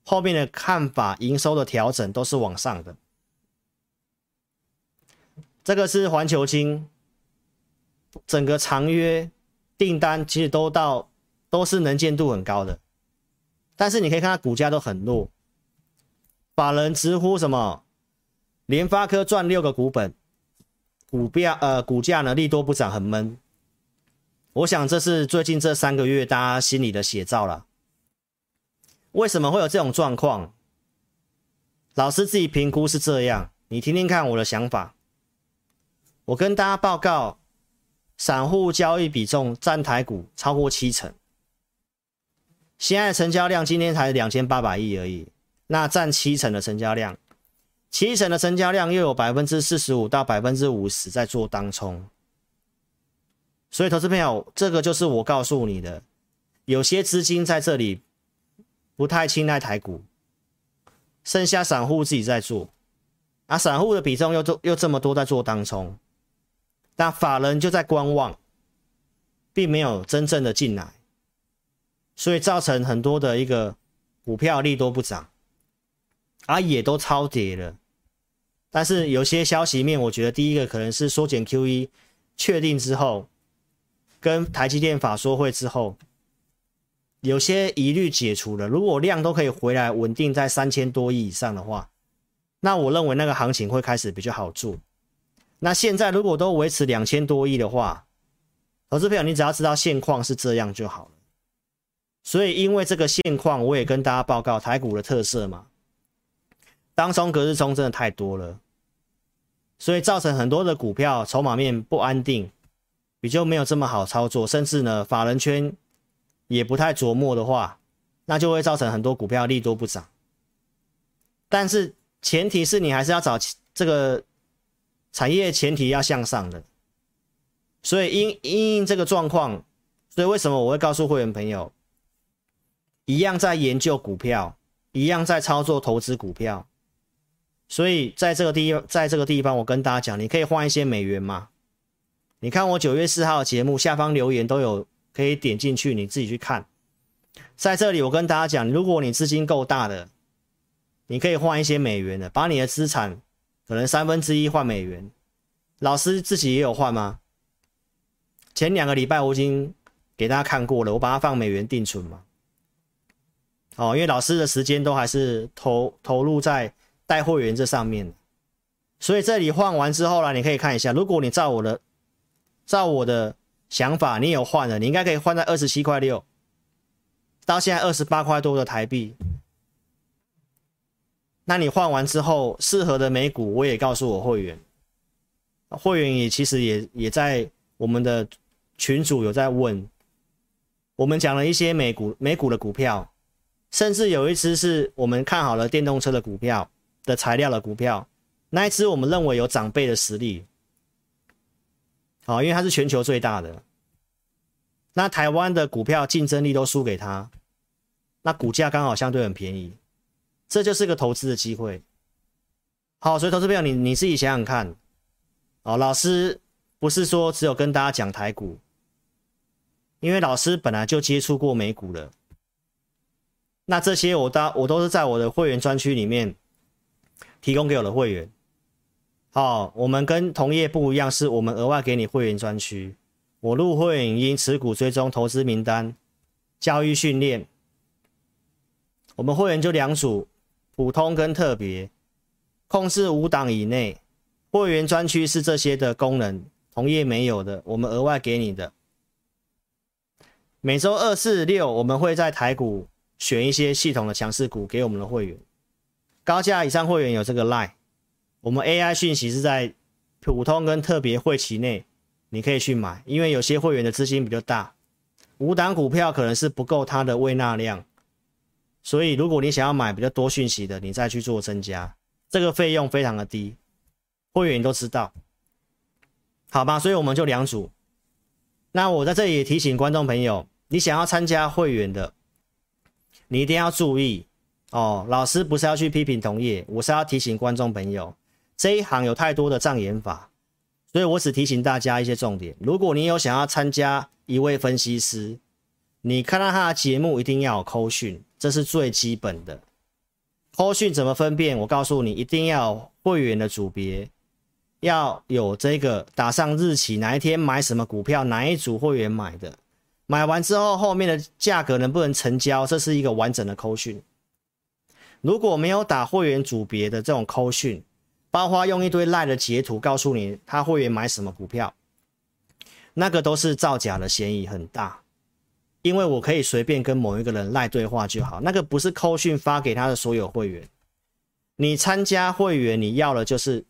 后面的看法营收的调整都是往上的。这个是环球金，整个长约订单其实都到都是能见度很高的，但是你可以看它股价都很弱，法人直呼什么？联发科赚六个股本，股票呃股价呢利多不涨很闷，我想这是最近这三个月大家心里的写照了。为什么会有这种状况？老师自己评估是这样，你听听看我的想法。我跟大家报告，散户交易比重占台股超过七成，现在成交量今天才两千八百亿而已，那占七成的成交量，七成的成交量又有百分之四十五到百分之五十在做当冲，所以投资朋友，这个就是我告诉你的，有些资金在这里不太青睐台股，剩下散户自己在做，啊，散户的比重又又这么多在做当冲。那法人就在观望，并没有真正的进来，所以造成很多的一个股票利多不涨，啊也都超跌了。但是有些消息面，我觉得第一个可能是缩减 QE 确定之后，跟台积电法说会之后，有些疑虑解除了。如果量都可以回来稳定在三千多亿以上的话，那我认为那个行情会开始比较好做。那现在如果都维持两千多亿的话，投资朋友，你只要知道现况是这样就好了。所以因为这个现况，我也跟大家报告台股的特色嘛。当中隔日冲真的太多了，所以造成很多的股票筹码面不安定，比较没有这么好操作，甚至呢法人圈也不太琢磨的话，那就会造成很多股票利多不涨。但是前提是你还是要找这个。产业前提要向上的，所以因因应这个状况，所以为什么我会告诉会员朋友，一样在研究股票，一样在操作投资股票，所以在这个地在这个地方，我跟大家讲，你可以换一些美元吗？你看我九月四号节目下方留言都有，可以点进去，你自己去看。在这里我跟大家讲，如果你资金够大的，你可以换一些美元的，把你的资产。可能三分之一换美元，老师自己也有换吗？前两个礼拜我已经给大家看过了，我把它放美元定存嘛。哦，因为老师的时间都还是投投入在带会员这上面，所以这里换完之后呢，你可以看一下，如果你照我的照我的想法，你有换了，你应该可以换在二十七块六，到现在二十八块多的台币。那你换完之后，适合的美股我也告诉我会员，会员也其实也也在我们的群组有在问，我们讲了一些美股美股的股票，甚至有一只是我们看好了电动车的股票的材料的股票，那一只我们认为有长辈的实力，好，因为它是全球最大的，那台湾的股票竞争力都输给他，那股价刚好相对很便宜。这就是个投资的机会，好，所以投资朋友，你你自己想想看，哦，老师不是说只有跟大家讲台股，因为老师本来就接触过美股了，那这些我都我都是在我的会员专区里面提供给我的会员，好，我们跟同业不一样，是我们额外给你会员专区，我入会员因持股追踪投资名单，教育训练，我们会员就两组。普通跟特别控制五档以内，会员专区是这些的功能，同业没有的，我们额外给你的。每周二、四、六，我们会在台股选一些系统的强势股给我们的会员。高价以上会员有这个 line，我们 AI 讯息是在普通跟特别会期内，你可以去买，因为有些会员的资金比较大，五档股票可能是不够它的未纳量。所以，如果你想要买比较多讯息的，你再去做增加，这个费用非常的低，会员都知道，好吧？所以我们就两组。那我在这里也提醒观众朋友，你想要参加会员的，你一定要注意，哦，老师不是要去批评同业，我是要提醒观众朋友，这一行有太多的障眼法，所以我只提醒大家一些重点。如果你有想要参加一位分析师，你看到他的节目一定要有扣讯，这是最基本的。扣讯怎么分辨？我告诉你，一定要会员的组别。要有这个打上日期，哪一天买什么股票，哪一组会员买的，买完之后后面的价格能不能成交，这是一个完整的扣讯。如果没有打会员组别的这种扣讯，包括用一堆赖的截图告诉你他会员买什么股票，那个都是造假的嫌疑很大。因为我可以随便跟某一个人赖对话就好，那个不是扣讯发给他的所有会员。你参加会员，你要的就是。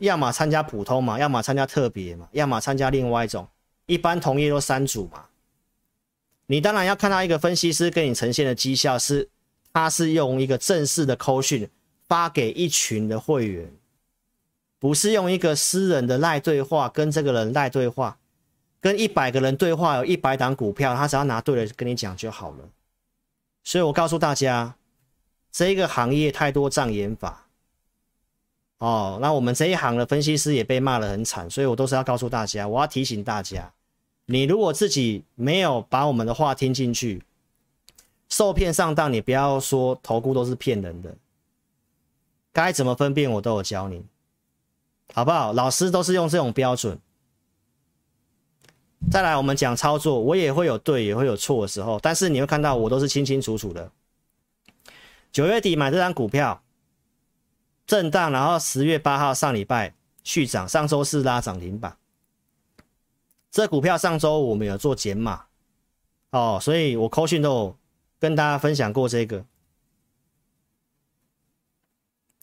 要么参加普通嘛，要么参加特别嘛，要么参加另外一种。一般同业都三组嘛。你当然要看到一个分析师给你呈现的绩效是，他是用一个正式的扣讯发给一群的会员，不是用一个私人的赖对话跟这个人赖对话，跟一百个人对话有一百档股票，他只要拿对了跟你讲就好了。所以我告诉大家，这一个行业太多障眼法。哦，那我们这一行的分析师也被骂得很惨，所以我都是要告诉大家，我要提醒大家，你如果自己没有把我们的话听进去，受骗上当，你不要说投顾都是骗人的，该怎么分辨我都有教你，好不好？老师都是用这种标准。再来，我们讲操作，我也会有对，也会有错的时候，但是你会看到我都是清清楚楚的。九月底买这张股票。震荡，然后十月八号上礼拜续涨，上周四拉涨停板。这股票上周我们有做减码哦，所以我扣讯都有跟大家分享过这个。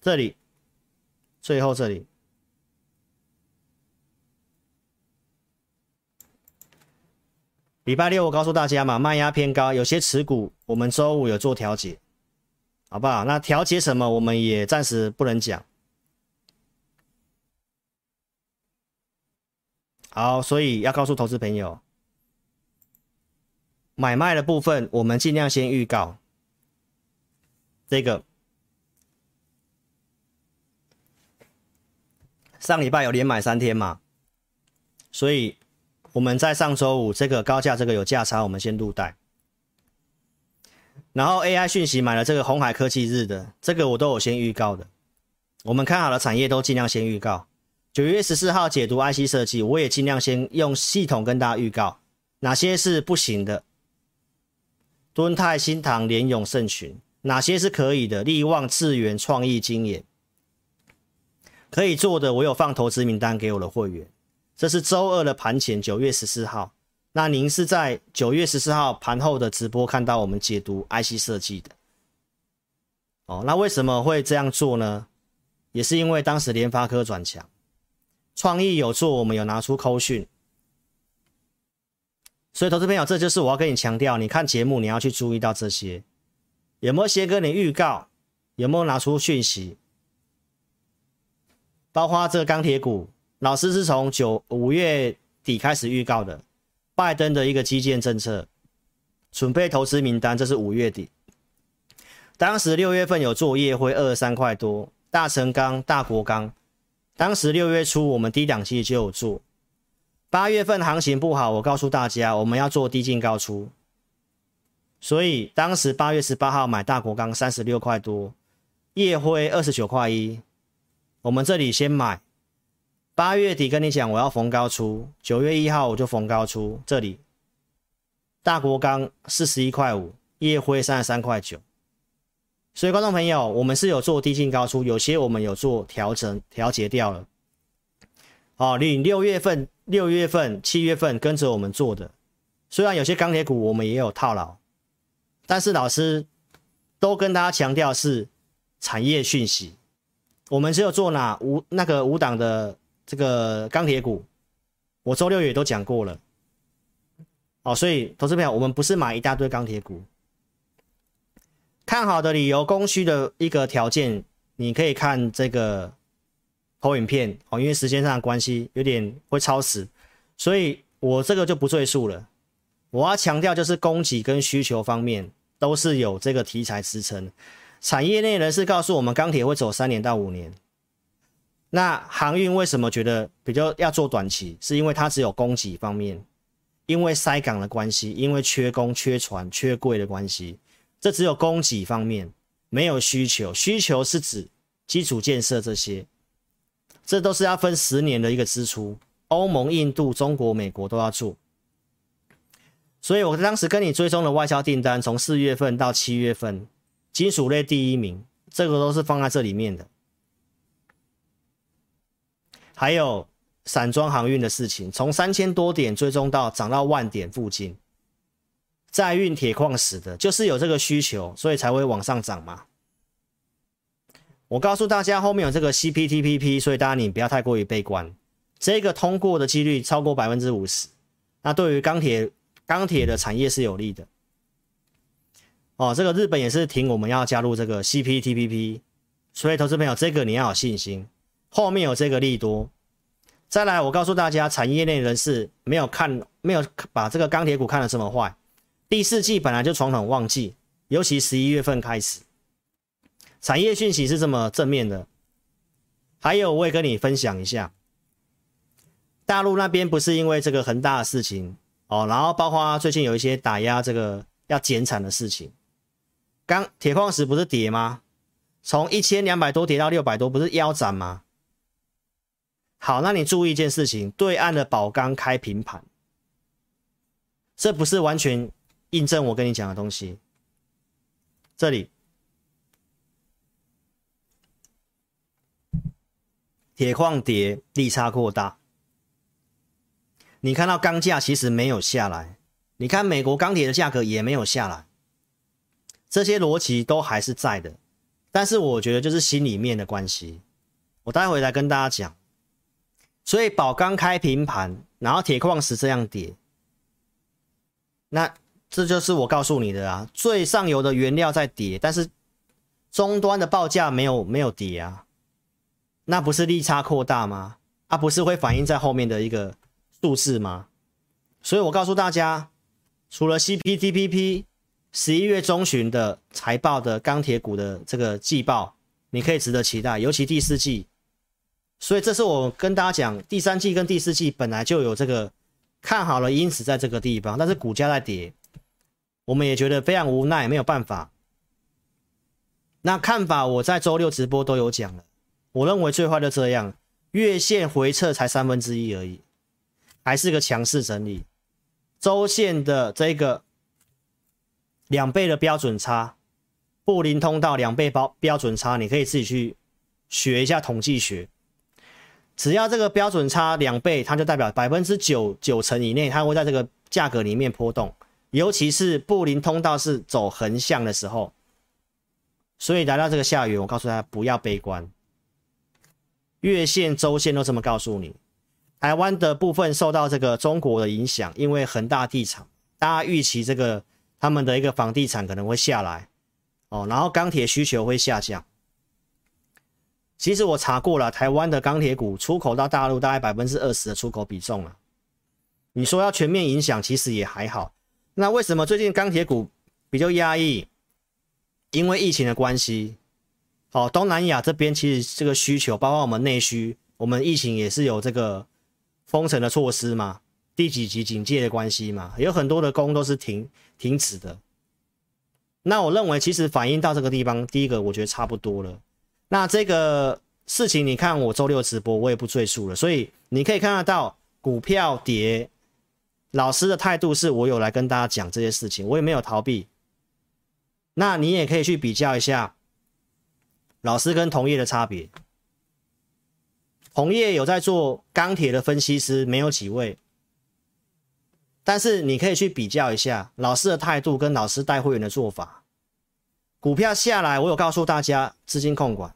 这里，最后这里，礼拜六我告诉大家嘛，卖压偏高，有些持股我们周五有做调节。好不好？那调节什么，我们也暂时不能讲。好，所以要告诉投资朋友，买卖的部分，我们尽量先预告。这个上礼拜有连买三天嘛，所以我们在上周五这个高价，这个有价差，我们先入袋。然后 AI 讯息买了这个红海科技日的，这个我都有先预告的。我们看好的产业都尽量先预告。九月十四号解读 IC 设计，我也尽量先用系统跟大家预告哪些是不行的。敦泰、新唐、联永、盛群，哪些是可以的？力旺、智源、创意、经验可以做的，我有放投资名单给我的会员。这是周二的盘前，九月十四号。那您是在九月十四号盘后的直播看到我们解读 IC 设计的哦？那为什么会这样做呢？也是因为当时联发科转强，创意有做，我们有拿出扣讯，所以投资朋友，这就是我要跟你强调，你看节目你要去注意到这些，有没有先跟你预告，有没有拿出讯息，包括这个钢铁股，老师是从九五月底开始预告的。拜登的一个基建政策，准备投资名单，这是五月底。当时六月份有做夜会二十三块多，大成钢、大国钢。当时六月初我们低档期就有做。八月份行情不好，我告诉大家我们要做低进高出。所以当时八月十八号买大国钢三十六块多，夜辉二十九块一，我们这里先买。八月底跟你讲，我要逢高出。九月一号我就逢高出，这里大国钢四十一块五，夜辉三十三块九。所以观众朋友，我们是有做低进高出，有些我们有做调整调节掉了。哦，你六月份、六月份、七月份跟着我们做的，虽然有些钢铁股我们也有套牢，但是老师都跟大家强调是产业讯息，我们只有做哪五那个五档的。这个钢铁股，我周六也都讲过了，哦，所以投资朋友，我们不是买一大堆钢铁股，看好的理由、供需的一个条件，你可以看这个投影片哦，因为时间上的关系有点会超时，所以我这个就不赘述了。我要强调就是供给跟需求方面都是有这个题材支撑，产业内人士告诉我们，钢铁会走三年到五年。那航运为什么觉得比较要做短期？是因为它只有供给方面，因为塞港的关系，因为缺工、缺船、缺柜的关系，这只有供给方面，没有需求。需求是指基础建设这些，这都是要分十年的一个支出。欧盟、印度、中国、美国都要做。所以我当时跟你追踪的外销订单，从四月份到七月份，金属类第一名，这个都是放在这里面的。还有散装航运的事情，从三千多点追踪到涨到万点附近，在运铁矿石的，就是有这个需求，所以才会往上涨嘛。我告诉大家，后面有这个 CPTPP，所以大家你不要太过于悲观，这个通过的几率超过百分之五十，那对于钢铁钢铁的产业是有利的。哦，这个日本也是听我们要加入这个 CPTPP，所以投资朋友这个你要有信心。后面有这个利多，再来，我告诉大家，产业内人士没有看，没有把这个钢铁股看得这么坏。第四季本来就传统旺季，尤其十一月份开始，产业讯息是这么正面的。还有，我也跟你分享一下，大陆那边不是因为这个恒大的事情哦，然后包括最近有一些打压这个要减产的事情，钢铁矿石不是跌吗？从一千两百多跌到六百多，不是腰斩吗？好，那你注意一件事情，对岸的宝钢开平盘，这不是完全印证我跟你讲的东西。这里铁矿跌，利差扩大，你看到钢价其实没有下来，你看美国钢铁的价格也没有下来，这些逻辑都还是在的，但是我觉得就是心里面的关系，我待会来跟大家讲。所以宝钢开平盘，然后铁矿石这样跌，那这就是我告诉你的啊，最上游的原料在跌，但是终端的报价没有没有跌啊，那不是利差扩大吗？啊，不是会反映在后面的一个数字吗？所以我告诉大家，除了 CPTPP 十一月中旬的财报的钢铁股的这个季报，你可以值得期待，尤其第四季。所以这是我跟大家讲，第三季跟第四季本来就有这个看好了，因此在这个地方，但是股价在跌，我们也觉得非常无奈，没有办法。那看法我在周六直播都有讲了，我认为最坏就这样，月线回撤才三分之一而已，还是个强势整理。周线的这个两倍的标准差，布林通道两倍标标准差，你可以自己去学一下统计学。只要这个标准差两倍，它就代表百分之九九成以内，它会在这个价格里面波动。尤其是布林通道是走横向的时候，所以来到这个下缘，我告诉大家不要悲观。月线、周线都这么告诉你。台湾的部分受到这个中国的影响，因为恒大地产，大家预期这个他们的一个房地产可能会下来哦，然后钢铁需求会下降。其实我查过了，台湾的钢铁股出口到大陆大概百分之二十的出口比重了。你说要全面影响，其实也还好。那为什么最近钢铁股比较压抑？因为疫情的关系。好，东南亚这边其实这个需求，包括我们内需，我们疫情也是有这个封城的措施嘛，第几级警戒的关系嘛，有很多的工都是停停止的。那我认为其实反映到这个地方，第一个我觉得差不多了。那这个事情，你看我周六直播，我也不赘述了。所以你可以看得到，股票跌，老师的态度是我有来跟大家讲这些事情，我也没有逃避。那你也可以去比较一下，老师跟同业的差别。同业有在做钢铁的分析师，没有几位。但是你可以去比较一下老师的态度跟老师带会员的做法。股票下来，我有告诉大家资金控管。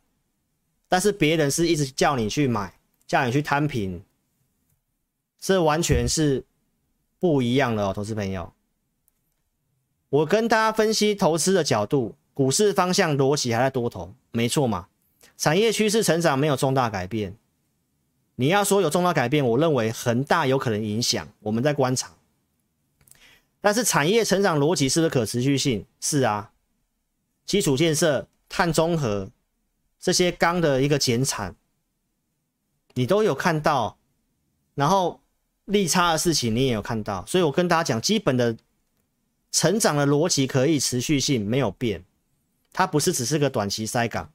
但是别人是一直叫你去买，叫你去摊平，这完全是不一样的哦，投资朋友。我跟大家分析投资的角度，股市方向逻辑还在多头，没错嘛？产业趋势成长没有重大改变。你要说有重大改变，我认为恒大有可能影响，我们在观察。但是产业成长逻辑是不是可持续性？是啊，基础建设。碳中和这些钢的一个减产，你都有看到，然后利差的事情你也有看到，所以我跟大家讲，基本的成长的逻辑可以持续性没有变，它不是只是个短期塞港。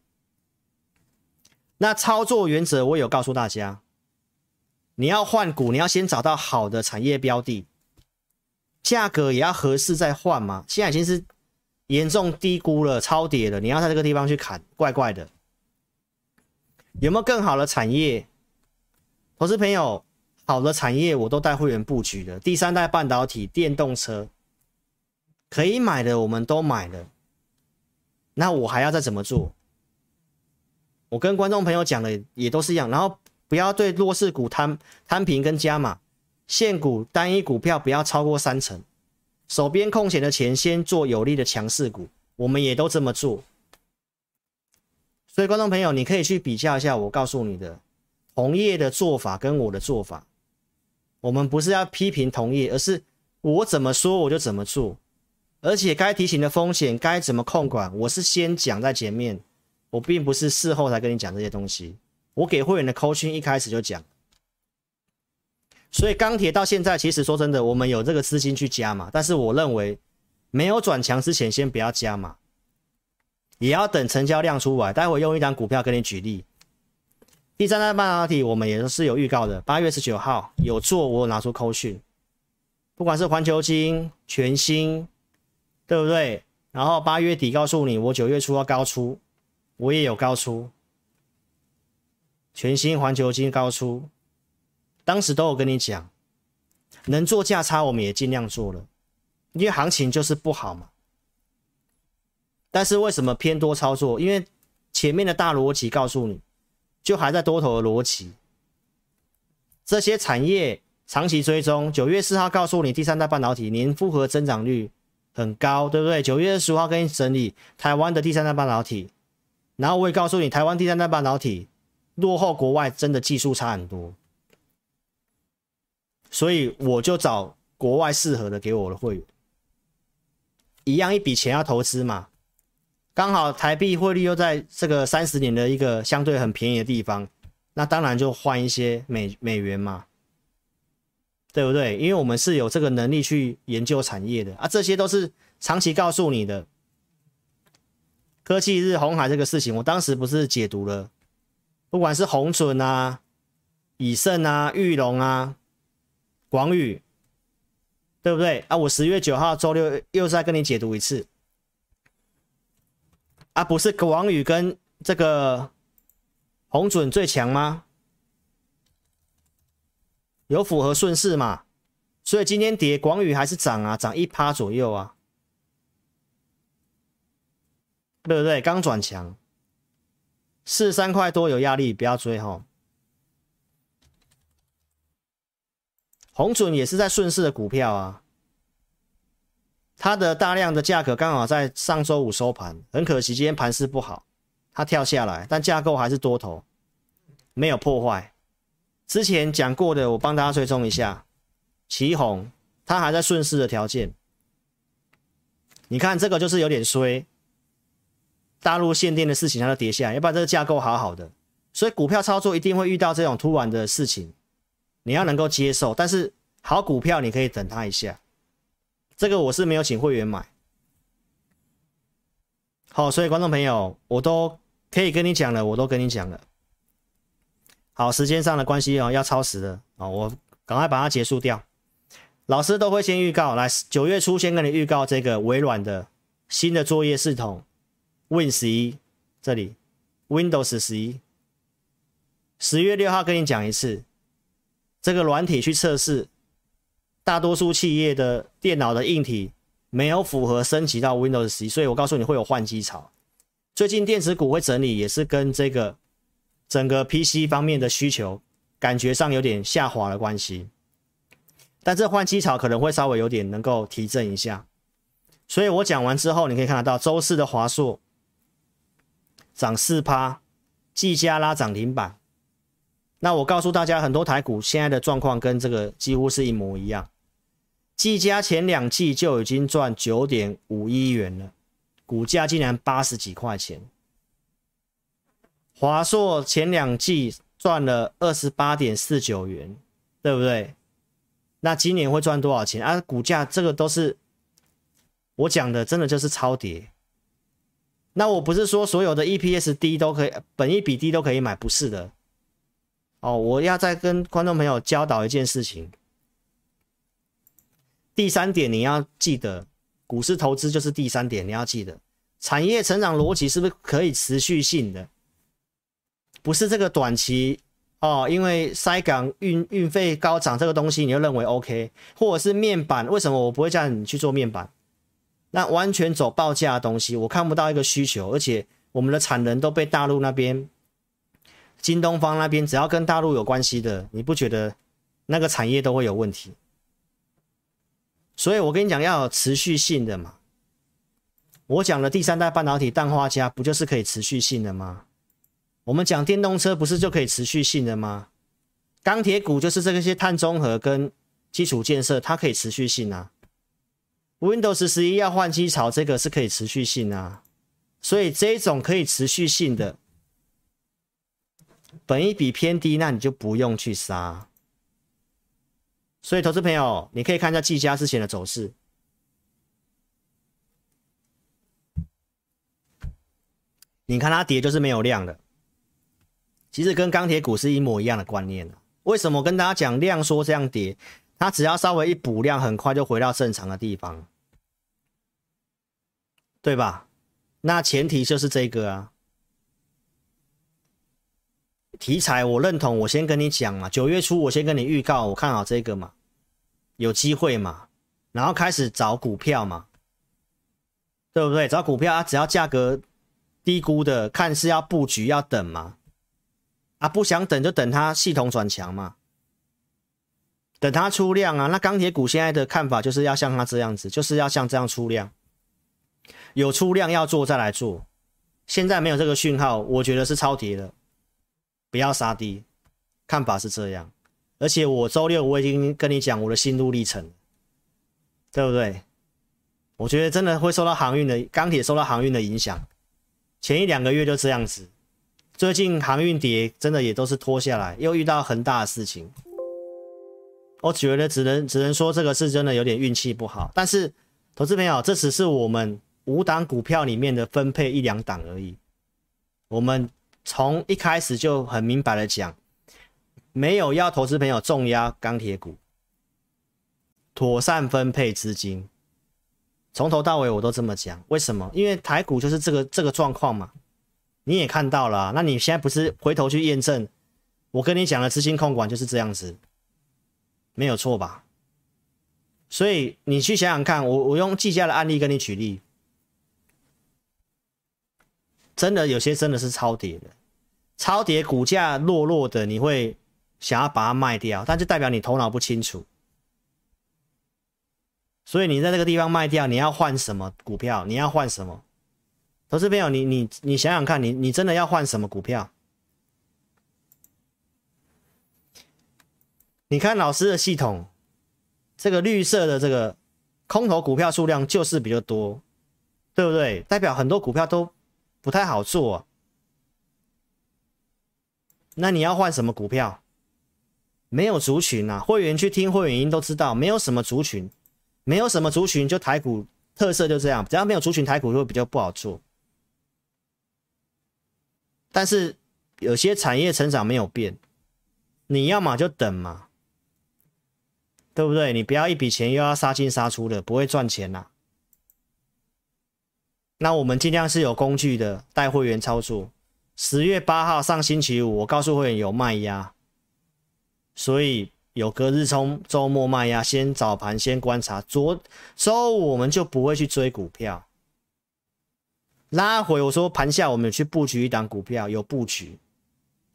那操作原则我有告诉大家，你要换股，你要先找到好的产业标的，价格也要合适再换嘛。现在已经是严重低估了，超跌了，你要在这个地方去砍，怪怪的。有没有更好的产业？投资朋友，好的产业我都带会员布局的，第三代半导体、电动车可以买的我们都买了，那我还要再怎么做？我跟观众朋友讲的也都是一样，然后不要对弱势股摊摊平跟加码，现股单一股票不要超过三成，手边空闲的钱先做有利的强势股，我们也都这么做。所以观众朋友，你可以去比较一下，我告诉你的同业的做法跟我的做法，我们不是要批评同业，而是我怎么说我就怎么做，而且该提醒的风险该怎么控管，我是先讲在前面。我并不是事后才跟你讲这些东西，我给会员的扣讯一开始就讲，所以钢铁到现在，其实说真的，我们有这个资金去加嘛，但是我认为没有转强之前，先不要加嘛，也要等成交量出来。待会用一张股票跟你举例，第三代半导体我们也是有预告的，八月十九号有做，我有拿出扣讯，不管是环球金、全新，对不对？然后八月底告诉你，我九月初要高出。我也有高出，全新环球金高出，当时都有跟你讲，能做价差我们也尽量做了，因为行情就是不好嘛。但是为什么偏多操作？因为前面的大逻辑告诉你，就还在多头的逻辑，这些产业长期追踪。九月四号告诉你，第三代半导体年复合增长率很高，对不对？九月二十五号跟你整理台湾的第三代半导体。然后我也告诉你，台湾第三代半导体落后国外，真的技术差很多，所以我就找国外适合的给我的会员，一样一笔钱要投资嘛，刚好台币汇率又在这个三十年的一个相对很便宜的地方，那当然就换一些美美元嘛，对不对？因为我们是有这个能力去研究产业的啊，这些都是长期告诉你的。科技日红海这个事情，我当时不是解读了，不管是红准啊、以盛啊、玉龙啊、广宇，对不对啊？我十月九号周六又再跟你解读一次，啊，不是广宇跟这个红准最强吗？有符合顺势嘛？所以今天跌，广宇还是涨啊，涨一趴左右啊。对不对？刚转强，四三块多有压力，不要追哈。红准也是在顺势的股票啊，它的大量的价格刚好在上周五收盘，很可惜今天盘势不好，它跳下来，但架构还是多头，没有破坏。之前讲过的，我帮大家追踪一下，旗红它还在顺势的条件，你看这个就是有点衰。大陆限电的事情，它就跌下来，要不然这个架构好好的，所以股票操作一定会遇到这种突然的事情，你要能够接受。但是好股票你可以等它一下，这个我是没有请会员买。好，所以观众朋友，我都可以跟你讲了，我都跟你讲了。好，时间上的关系哦，要超时了啊，我赶快把它结束掉。老师都会先预告，来九月初先跟你预告这个微软的新的作业系统。Win 十一这里，Windows 十一，十月六号跟你讲一次，这个软体去测试，大多数企业的电脑的硬体没有符合升级到 Windows 十一，所以我告诉你会有换机潮。最近电子股会整理，也是跟这个整个 PC 方面的需求感觉上有点下滑的关系，但这换机潮可能会稍微有点能够提振一下。所以我讲完之后，你可以看得到周四的华硕。涨四趴，技嘉拉涨停板。那我告诉大家，很多台股现在的状况跟这个几乎是一模一样。技嘉前两季就已经赚九点五亿元了，股价竟然八十几块钱，华硕前两季赚了二十八点四九元，对不对？那今年会赚多少钱啊？股价这个都是我讲的，真的就是超跌。那我不是说所有的 EPS 低都可以，本一比低都可以买，不是的。哦，我要再跟观众朋友教导一件事情。第三点你要记得，股市投资就是第三点，你要记得，产业成长逻辑是不是可以持续性的？不是这个短期哦，因为塞港运运费高涨这个东西，你就认为 OK，或者是面板，为什么我不会叫你去做面板？那完全走报价的东西，我看不到一个需求，而且我们的产能都被大陆那边、京东方那边，只要跟大陆有关系的，你不觉得那个产业都会有问题？所以我跟你讲，要有持续性的嘛。我讲的第三代半导体氮化镓，不就是可以持续性的吗？我们讲电动车，不是就可以持续性的吗？钢铁股就是这些碳中和跟基础建设，它可以持续性啊。Windows 十一要换机槽，这个是可以持续性啊，所以这种可以持续性的，本一比偏低，那你就不用去杀。所以，投资朋友，你可以看一下技嘉之前的走势，你看它跌就是没有量的，其实跟钢铁股是一模一样的观念为什么跟大家讲量缩这样跌？它只要稍微一补量，很快就回到正常的地方，对吧？那前提就是这个啊，题材我认同，我先跟你讲嘛，九月初我先跟你预告，我看好这个嘛，有机会嘛，然后开始找股票嘛，对不对？找股票啊，只要价格低估的，看是要布局要等嘛，啊，不想等就等它系统转强嘛。等它出量啊，那钢铁股现在的看法就是要像它这样子，就是要像这样出量，有出量要做再来做。现在没有这个讯号，我觉得是超跌的，不要杀低。看法是这样，而且我周六我已经跟你讲我的心路历程，对不对？我觉得真的会受到航运的钢铁受到航运的影响，前一两个月就这样子，最近航运跌真的也都是拖下来，又遇到很大的事情。我觉得只能只能说这个是真的有点运气不好，但是投资朋友，这只是我们五档股票里面的分配一两档而已。我们从一开始就很明白的讲，没有要投资朋友重压钢铁股，妥善分配资金，从头到尾我都这么讲。为什么？因为台股就是这个这个状况嘛，你也看到了，那你现在不是回头去验证，我跟你讲的资金控管就是这样子。没有错吧？所以你去想想看，我我用计价的案例跟你举例，真的有些真的是超跌的，超跌股价落落的，你会想要把它卖掉，但就代表你头脑不清楚。所以你在这个地方卖掉，你要换什么股票？你要换什么？投资朋友，你你你想想看，你你真的要换什么股票？你看老师的系统，这个绿色的这个空头股票数量就是比较多，对不对？代表很多股票都不太好做。那你要换什么股票？没有族群啊，会员去听会员音都知道，没有什么族群，没有什么族群，就台股特色就这样，只要没有族群，台股就会比较不好做。但是有些产业成长没有变，你要么就等嘛。对不对？你不要一笔钱又要杀进杀出的，不会赚钱呐。那我们尽量是有工具的，带会员操作。十月八号上星期五，我告诉会员有卖压，所以有隔日冲，周末卖压，先早盘先观察。昨周五我们就不会去追股票，拉回我说盘下我们去布局一档股票，有布局。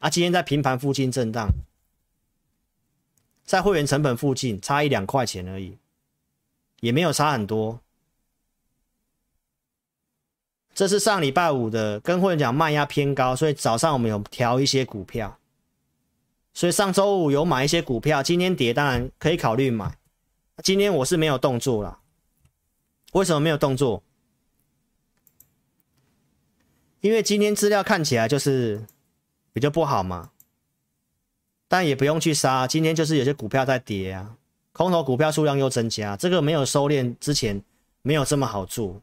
啊，今天在平盘附近震荡。在会员成本附近差一两块钱而已，也没有差很多。这是上礼拜五的，跟会员讲卖压偏高，所以早上我们有调一些股票。所以上周五有买一些股票，今天跌当然可以考虑买。今天我是没有动作了，为什么没有动作？因为今天资料看起来就是比较不好嘛。但也不用去杀，今天就是有些股票在跌啊，空头股票数量又增加，这个没有收敛之前没有这么好做，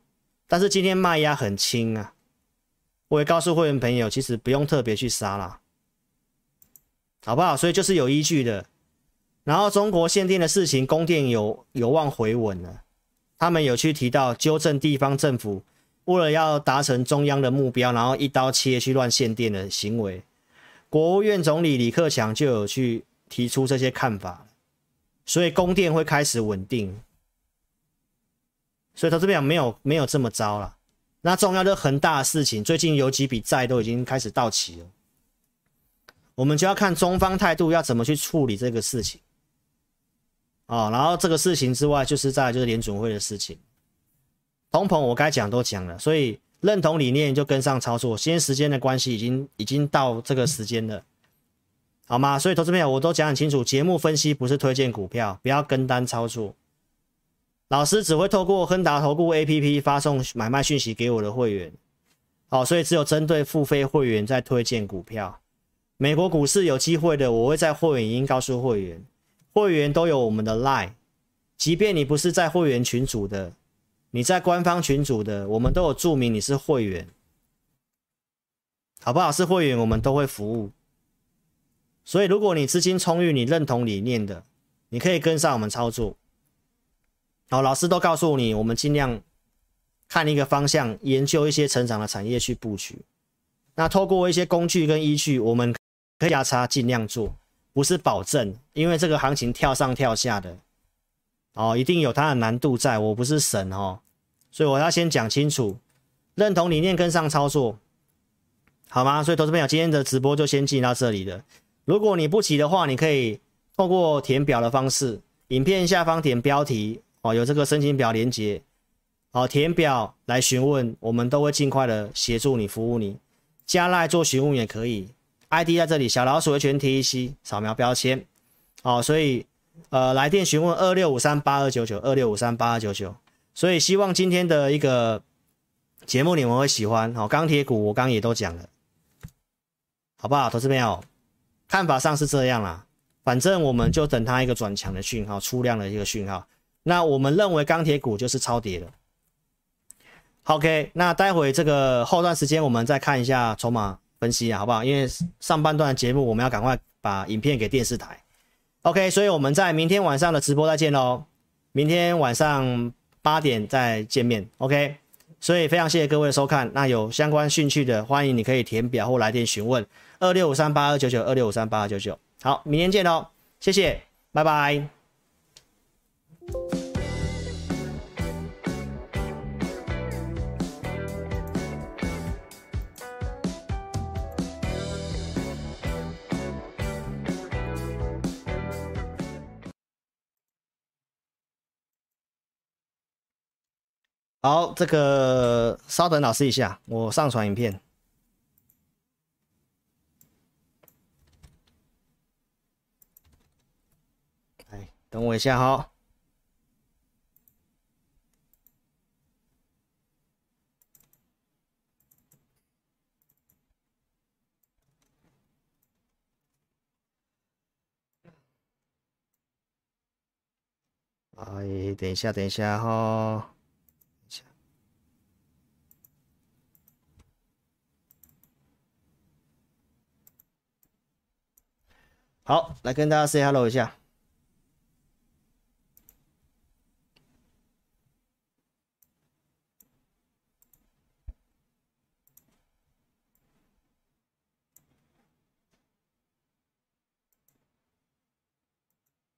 但是今天卖压很轻啊。我也告诉会员朋友，其实不用特别去杀啦，好不好？所以就是有依据的。然后中国限电的事情，供电有有望回稳了。他们有去提到纠正地方政府为了要达成中央的目标，然后一刀切去乱限电的行为。国务院总理李克强就有去提出这些看法，所以供电会开始稳定，所以他这边没有没有这么糟了。那重要的恒大的事情，最近有几笔债都已经开始到期了，我们就要看中方态度要怎么去处理这个事情。哦，然后这个事情之外，就是在就是联准会的事情，通膨我该讲都讲了，所以。认同理念就跟上操作，现在时间的关系已经已经到这个时间了，好吗？所以投资朋友我都讲很清楚，节目分析不是推荐股票，不要跟单操作。老师只会透过亨达投顾 APP 发送买卖讯息给我的会员，好，所以只有针对付费会员在推荐股票。美国股市有机会的，我会在会员音告诉会员，会员都有我们的 Line，即便你不是在会员群组的。你在官方群组的，我们都有注明你是会员，好不好？是会员，我们都会服务。所以，如果你资金充裕，你认同理念的，你可以跟上我们操作。好，老师都告诉你，我们尽量看一个方向，研究一些成长的产业去布局。那透过一些工具跟依据，我们可以压差尽量做，不是保证，因为这个行情跳上跳下的。哦，一定有它的难度在，我不是神哦，所以我要先讲清楚，认同理念跟上操作，好吗？所以投资朋友今天的直播就先进到这里了。如果你不急的话，你可以透过填表的方式，影片下方点标题哦，有这个申请表连接，好填表来询问，我们都会尽快的协助你服务你。加赖做询问也可以，ID 在这里，小老鼠的全 T E C 扫描标签，好，所以。呃，来电询问二六五三八二九九二六五三八二九九，所以希望今天的一个节目你们会喜欢。好，钢铁股我刚也都讲了，好不好？投资朋友，看法上是这样啦，反正我们就等它一个转强的讯号，出量的一个讯号。那我们认为钢铁股就是超跌了。OK，那待会这个后段时间我们再看一下筹码分析啊，好不好？因为上半段节目我们要赶快把影片给电视台。OK，所以我们在明天晚上的直播再见喽。明天晚上八点再见面。OK，所以非常谢谢各位的收看。那有相关兴趣的，欢迎你可以填表或来电询问二六五三八二九九二六五三八二九九。好，明天见喽，谢谢，拜拜。好，这个稍等老师一下，我上传影片。哎，等我一下哈。哎，等一下，等一下哈。好，来跟大家 say hello 一下。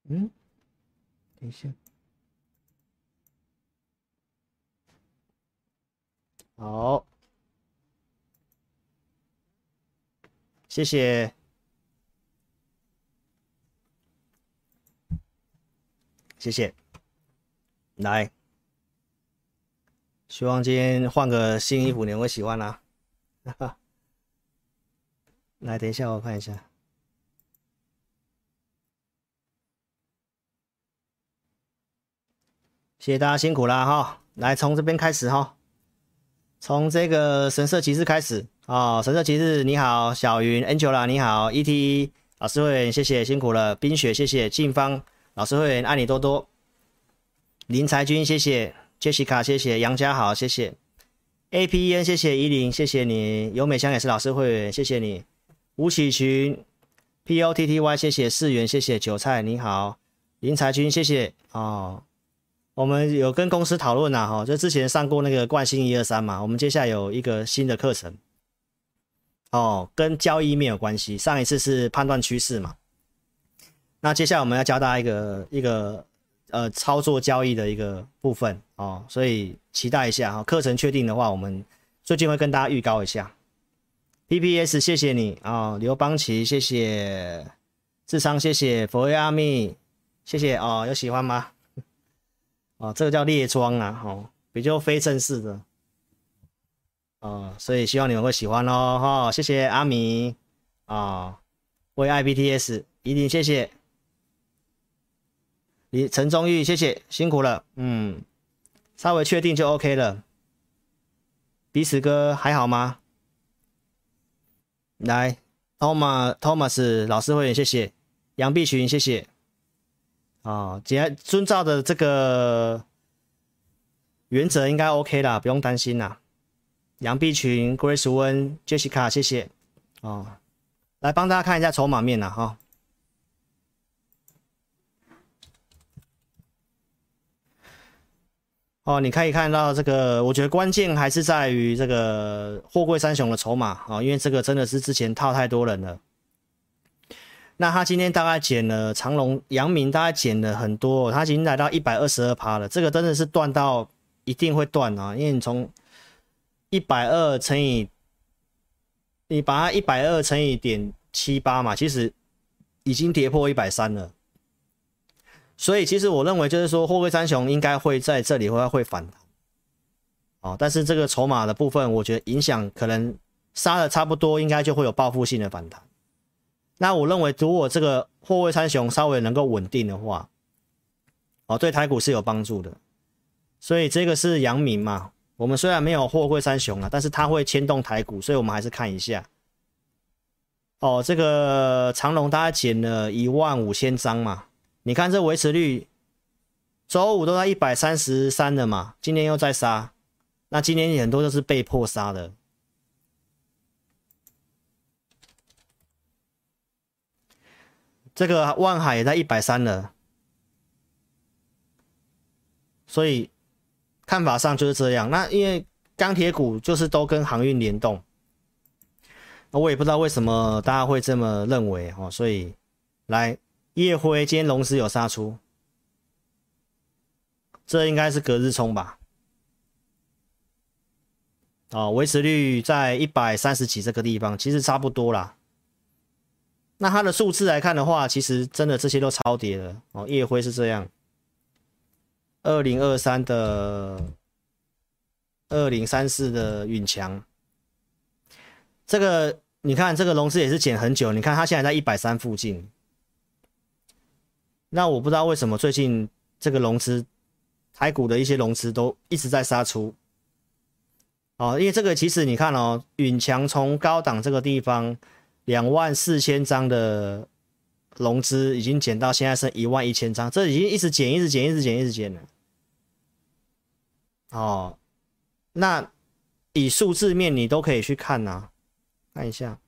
嗯，等一下。好，谢谢。谢谢，来，希望今天换个新衣服，你会喜欢啦。来，等一下我看一下，谢谢大家辛苦啦哈。来，从这边开始哈，从这个神社骑士开始。哦，神社骑士你好，小云 Angela 你好，ET 老师会员谢谢辛苦了，冰雪谢谢，静芳老师会员爱你多多，林才君谢谢，Jessica 谢谢，杨家好谢谢，APN 谢谢。依林谢谢你，尤美香也是老师会员谢谢你，吴启群 POTTY 谢谢。四元谢谢。韭菜你好，林才君谢谢。哦。我们有跟公司讨论了，哈，就之前上过那个惯性一二三嘛，我们接下来有一个新的课程，哦，跟交易面有关系。上一次是判断趋势嘛，那接下来我们要教大家一个一个呃操作交易的一个部分哦，所以期待一下哈。课程确定的话，我们最近会跟大家预告一下。PPS 谢谢你啊，刘邦奇谢谢，智商谢谢，佛威阿密谢谢哦，有喜欢吗？哦，这个叫列装啊，哦，比较非正式的，哦，所以希望你们会喜欢哦，哈，谢谢阿米啊，为 IPTS 一定谢谢，李陈忠玉谢谢辛苦了，嗯，稍微确定就 OK 了，彼此哥还好吗？来，Thomas Thomas 老师会员谢谢，杨碧群谢谢。啊，只要遵照的这个原则，应该 OK 啦，不用担心啦。杨碧群、Grace 温、Jessica，谢谢。哦，来帮大家看一下筹码面啦，哈。哦，哦你可以看到这个，我觉得关键还是在于这个货柜三雄的筹码啊，因为这个真的是之前套太多人了。那他今天大概减了长隆、阳明，大概减了很多，他已经来到一百二十二趴了。这个真的是断到一定会断啊，因为你从一百二乘以你把它一百二乘以点七八嘛，其实已经跌破一百三了。所以其实我认为就是说，货柜三雄应该会在这里会会反弹，哦，但是这个筹码的部分，我觉得影响可能杀的差不多，应该就会有报复性的反弹。那我认为，如果这个货柜三雄稍微能够稳定的话，哦，对台股是有帮助的。所以这个是阳明嘛，我们虽然没有货柜三雄啊，但是它会牵动台股，所以我们还是看一下。哦，这个长隆大概减了一万五千张嘛，你看这维持率，周五都在一百三十三了嘛，今天又在杀，那今天很多都是被迫杀的。这个万海也在一百三了，所以看法上就是这样。那因为钢铁股就是都跟航运联动，那我也不知道为什么大家会这么认为哦。所以来夜辉今天龙石有杀出，这应该是隔日冲吧？哦，维持率在一百三十几这个地方，其实差不多啦。那它的数字来看的话，其实真的这些都超跌了哦。夜辉是这样，二零二三的二零三四的允强，这个你看这个融资也是减很久，你看它现在在一百三附近。那我不知道为什么最近这个融资台股的一些融资都一直在杀出哦，因为这个其实你看哦，允强从高档这个地方。两万四千张的融资已经减到现在剩一万一千张，这已经一直减，一直减，一直减，一直减了。哦，那以数字面你都可以去看呐，看一下。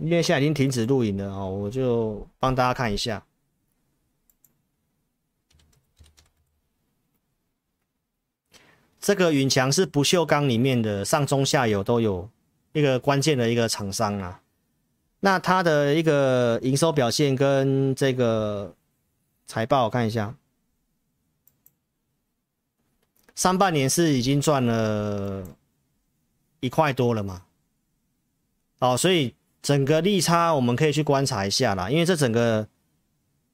因为现在已经停止录影了哦，我就帮大家看一下。这个云强是不锈钢里面的上中下游都有。一个关键的一个厂商啊，那它的一个营收表现跟这个财报我看一下，上半年是已经赚了一块多了嘛，哦，所以整个利差我们可以去观察一下啦因为这整个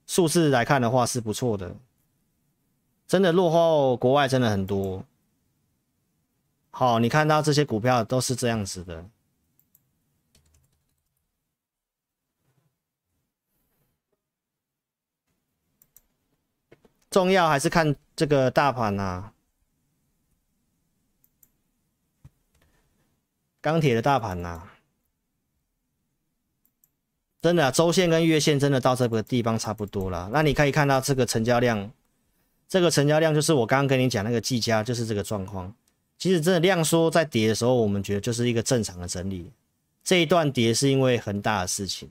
数字来看的话是不错的真的落后国外真的很多。好你看到这些股票都是这样子的。重要还是看这个大盘呐钢铁的大盘呐真的周线跟月线真的到这个地方差不多了。那你可以看到这个成交量，这个成交量就是我刚刚跟你讲那个技嘉，就是这个状况。其实真的量缩在跌的时候，我们觉得就是一个正常的整理。这一段跌是因为很大的事情，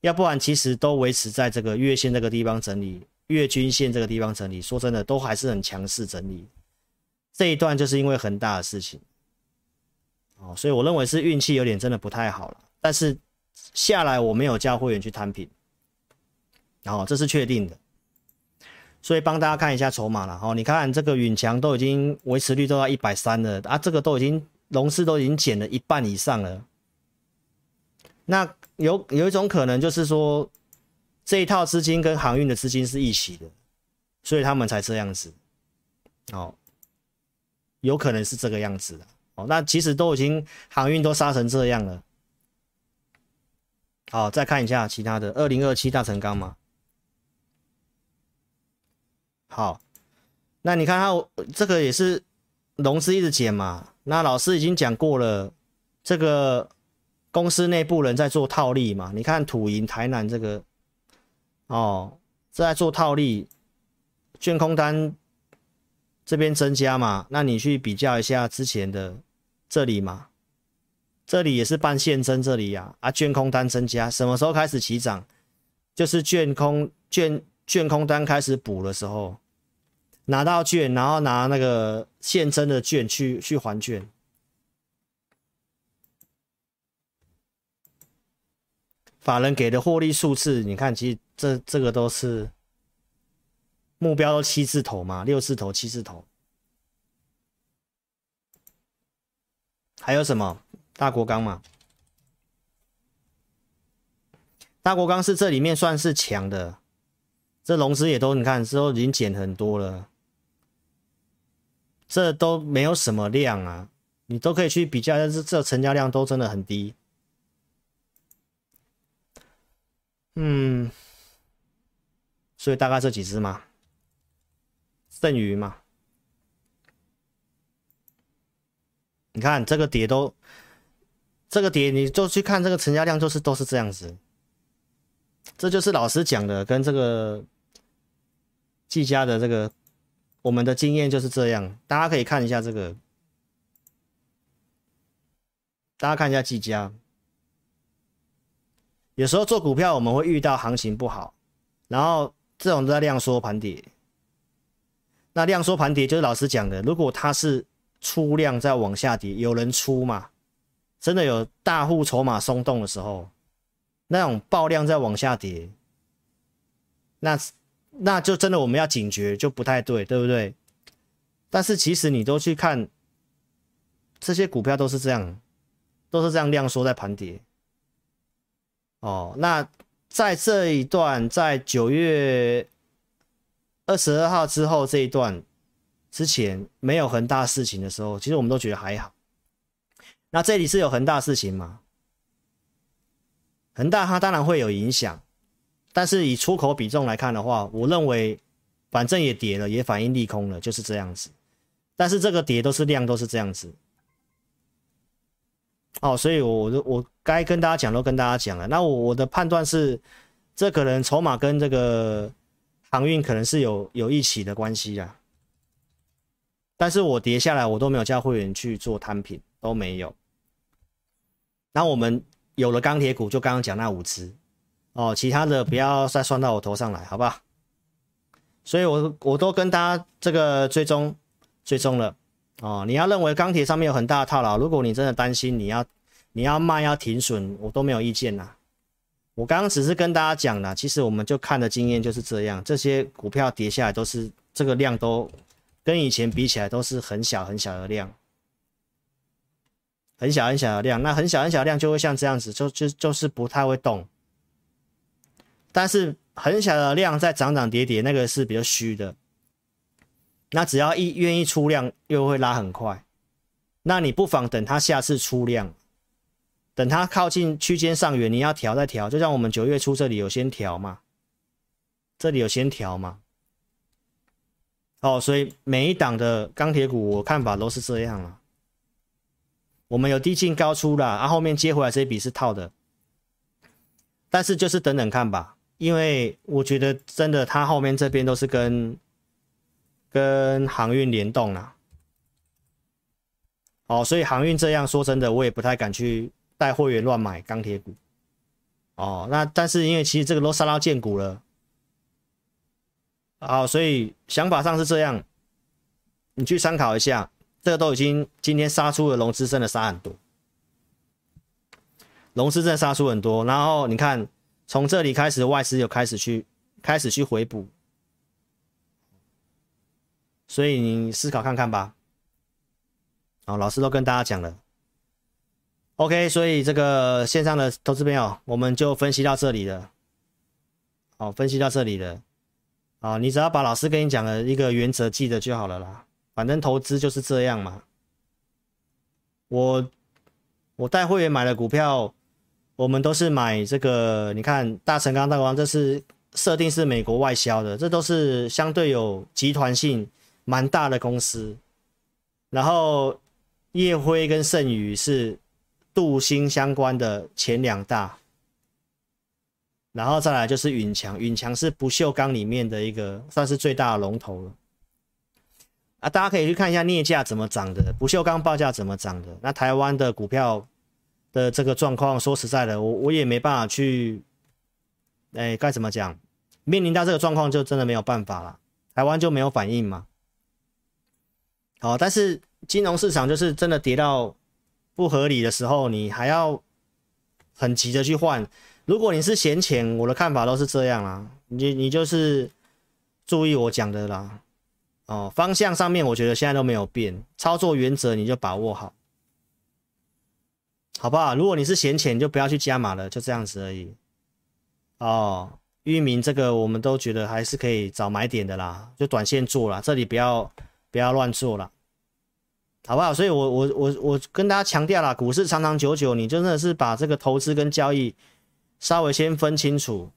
要不然其实都维持在这个月线这个地方整理，月均线这个地方整理。说真的，都还是很强势整理。这一段就是因为很大的事情，哦，所以我认为是运气有点真的不太好了。但是下来我没有叫会员去摊平，然后这是确定的。所以帮大家看一下筹码了哦，你看这个允强都已经维持率都到一百三了啊，这个都已经龙市都已经减了一半以上了。那有有一种可能就是说，这一套资金跟航运的资金是一起的，所以他们才这样子。哦，有可能是这个样子的哦。那其实都已经航运都杀成这样了。好，再看一下其他的二零二七大成钢嘛。好，那你看它这个也是融资一直减嘛？那老师已经讲过了，这个公司内部人在做套利嘛？你看土银台南这个，哦，在做套利，卷空单这边增加嘛？那你去比较一下之前的这里嘛？这里也是半现增这里呀，啊，卷空单增加，什么时候开始起涨？就是卷空卷。券空单开始补的时候，拿到券，然后拿那个现增的券去去还券。法人给的获利数字，你看，其实这这个都是目标都七字头嘛，六字头、七字头。还有什么大国钢嘛？大国钢是这里面算是强的。这融资也都你看，之后已经减很多了，这都没有什么量啊，你都可以去比较，但是这成交量都真的很低。嗯，所以大概这几只嘛，剩余嘛，你看这个碟都，这个跌你就去看这个成交量，就是都是这样子。这就是老师讲的，跟这个技嘉的这个我们的经验就是这样。大家可以看一下这个，大家看一下技嘉。有时候做股票我们会遇到行情不好，然后这种在量缩盘跌。那量缩盘跌就是老师讲的，如果它是出量在往下跌，有人出嘛，真的有大户筹码松动的时候。那种爆量在往下跌，那那就真的我们要警觉，就不太对，对不对？但是其实你都去看这些股票都是这样，都是这样量缩在盘跌。哦，那在这一段，在九月二十二号之后这一段之前没有恒大事情的时候，其实我们都觉得还好。那这里是有恒大事情吗？恒大它当然会有影响，但是以出口比重来看的话，我认为反正也跌了，也反映利空了，就是这样子。但是这个跌都是量都是这样子，哦，所以我我我该跟大家讲都跟大家讲了。那我我的判断是，这可能筹码跟这个航运可能是有有一起的关系啊。但是我跌下来，我都没有叫会员去做摊品，都没有。那我们。有了钢铁股，就刚刚讲那五只哦，其他的不要再算到我头上来，好不好？所以，我我都跟大家这个追踪追踪了哦。你要认为钢铁上面有很大的套牢，如果你真的担心，你要你要卖要停损，我都没有意见呐。我刚刚只是跟大家讲了，其实我们就看的经验就是这样，这些股票跌下来都是这个量都跟以前比起来都是很小很小的量。很小很小的量，那很小很小的量就会像这样子，就就就是不太会动。但是很小的量在涨涨跌跌，那个是比较虚的。那只要一愿意出量，又会拉很快。那你不妨等它下次出量，等它靠近区间上缘，你要调再调。就像我们九月初这里有先调嘛，这里有先调嘛。哦，所以每一档的钢铁股，我看法都是这样了。我们有低进高出啦，然后面接回来这一笔是套的，但是就是等等看吧，因为我觉得真的它后面这边都是跟跟航运联动啦。哦，所以航运这样说真的，我也不太敢去带会员乱买钢铁股。哦，那但是因为其实这个都杀到见股了，好，所以想法上是这样，你去参考一下。这个都已经今天杀出了龙之真的杀很多，龙之真杀出很多，然后你看从这里开始外资又开始去开始去回补，所以你思考看看吧。好，老师都跟大家讲了，OK，所以这个线上的投资朋友，我们就分析到这里了。好，分析到这里了，啊，你只要把老师跟你讲的一个原则记得就好了啦。反正投资就是这样嘛。我我带会员买的股票，我们都是买这个。你看大成钢、大光，这是设定是美国外销的，这都是相对有集团性蛮大的公司。然后叶辉跟盛宇是镀锌相关的前两大，然后再来就是允强，允强是不锈钢里面的一个算是最大的龙头了。啊，大家可以去看一下镍价怎么涨的，不锈钢报价怎么涨的。那台湾的股票的这个状况，说实在的，我我也没办法去，哎，该怎么讲？面临到这个状况，就真的没有办法了。台湾就没有反应嘛？好，但是金融市场就是真的跌到不合理的时候，你还要很急着去换。如果你是闲钱，我的看法都是这样啦，你你就是注意我讲的啦。哦，方向上面我觉得现在都没有变，操作原则你就把握好，好不好？如果你是闲钱，就不要去加码了，就这样子而已。哦，域名这个我们都觉得还是可以找买点的啦，就短线做了，这里不要不要乱做了，好不好？所以我我我我跟大家强调了，股市长长久久，你真的是把这个投资跟交易稍微先分清楚。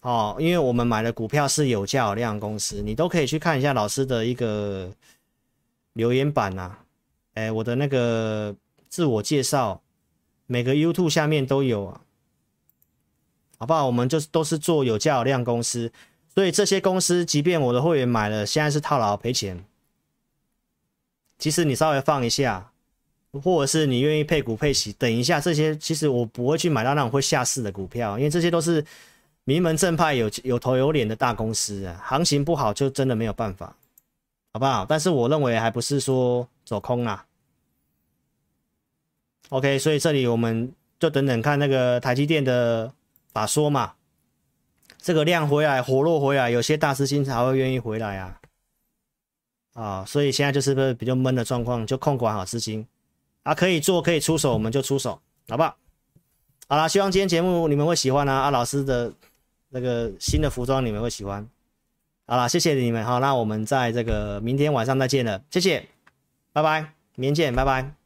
哦，因为我们买的股票是有价有量公司，你都可以去看一下老师的一个留言板呐，哎，我的那个自我介绍，每个 YouTube 下面都有啊，好不好？我们就是都是做有价有量公司，所以这些公司，即便我的会员买了，现在是套牢赔钱，其实你稍微放一下，或者是你愿意配股配息，等一下这些，其实我不会去买到那种会下市的股票，因为这些都是。名门正派有有头有脸的大公司啊，行情不好就真的没有办法，好不好？但是我认为还不是说走空啊。OK，所以这里我们就等等看那个台积电的法说嘛，这个量回来活络回来，有些大资金才会愿意回来啊。啊，所以现在就是个比较闷的状况，就控管好资金啊，可以做可以出手，我们就出手，好不好？好了，希望今天节目你们会喜欢啊，啊老师的。那个新的服装你们会喜欢，好了，谢谢你们，好，那我们在这个明天晚上再见了，谢谢，拜拜，明天见，拜拜。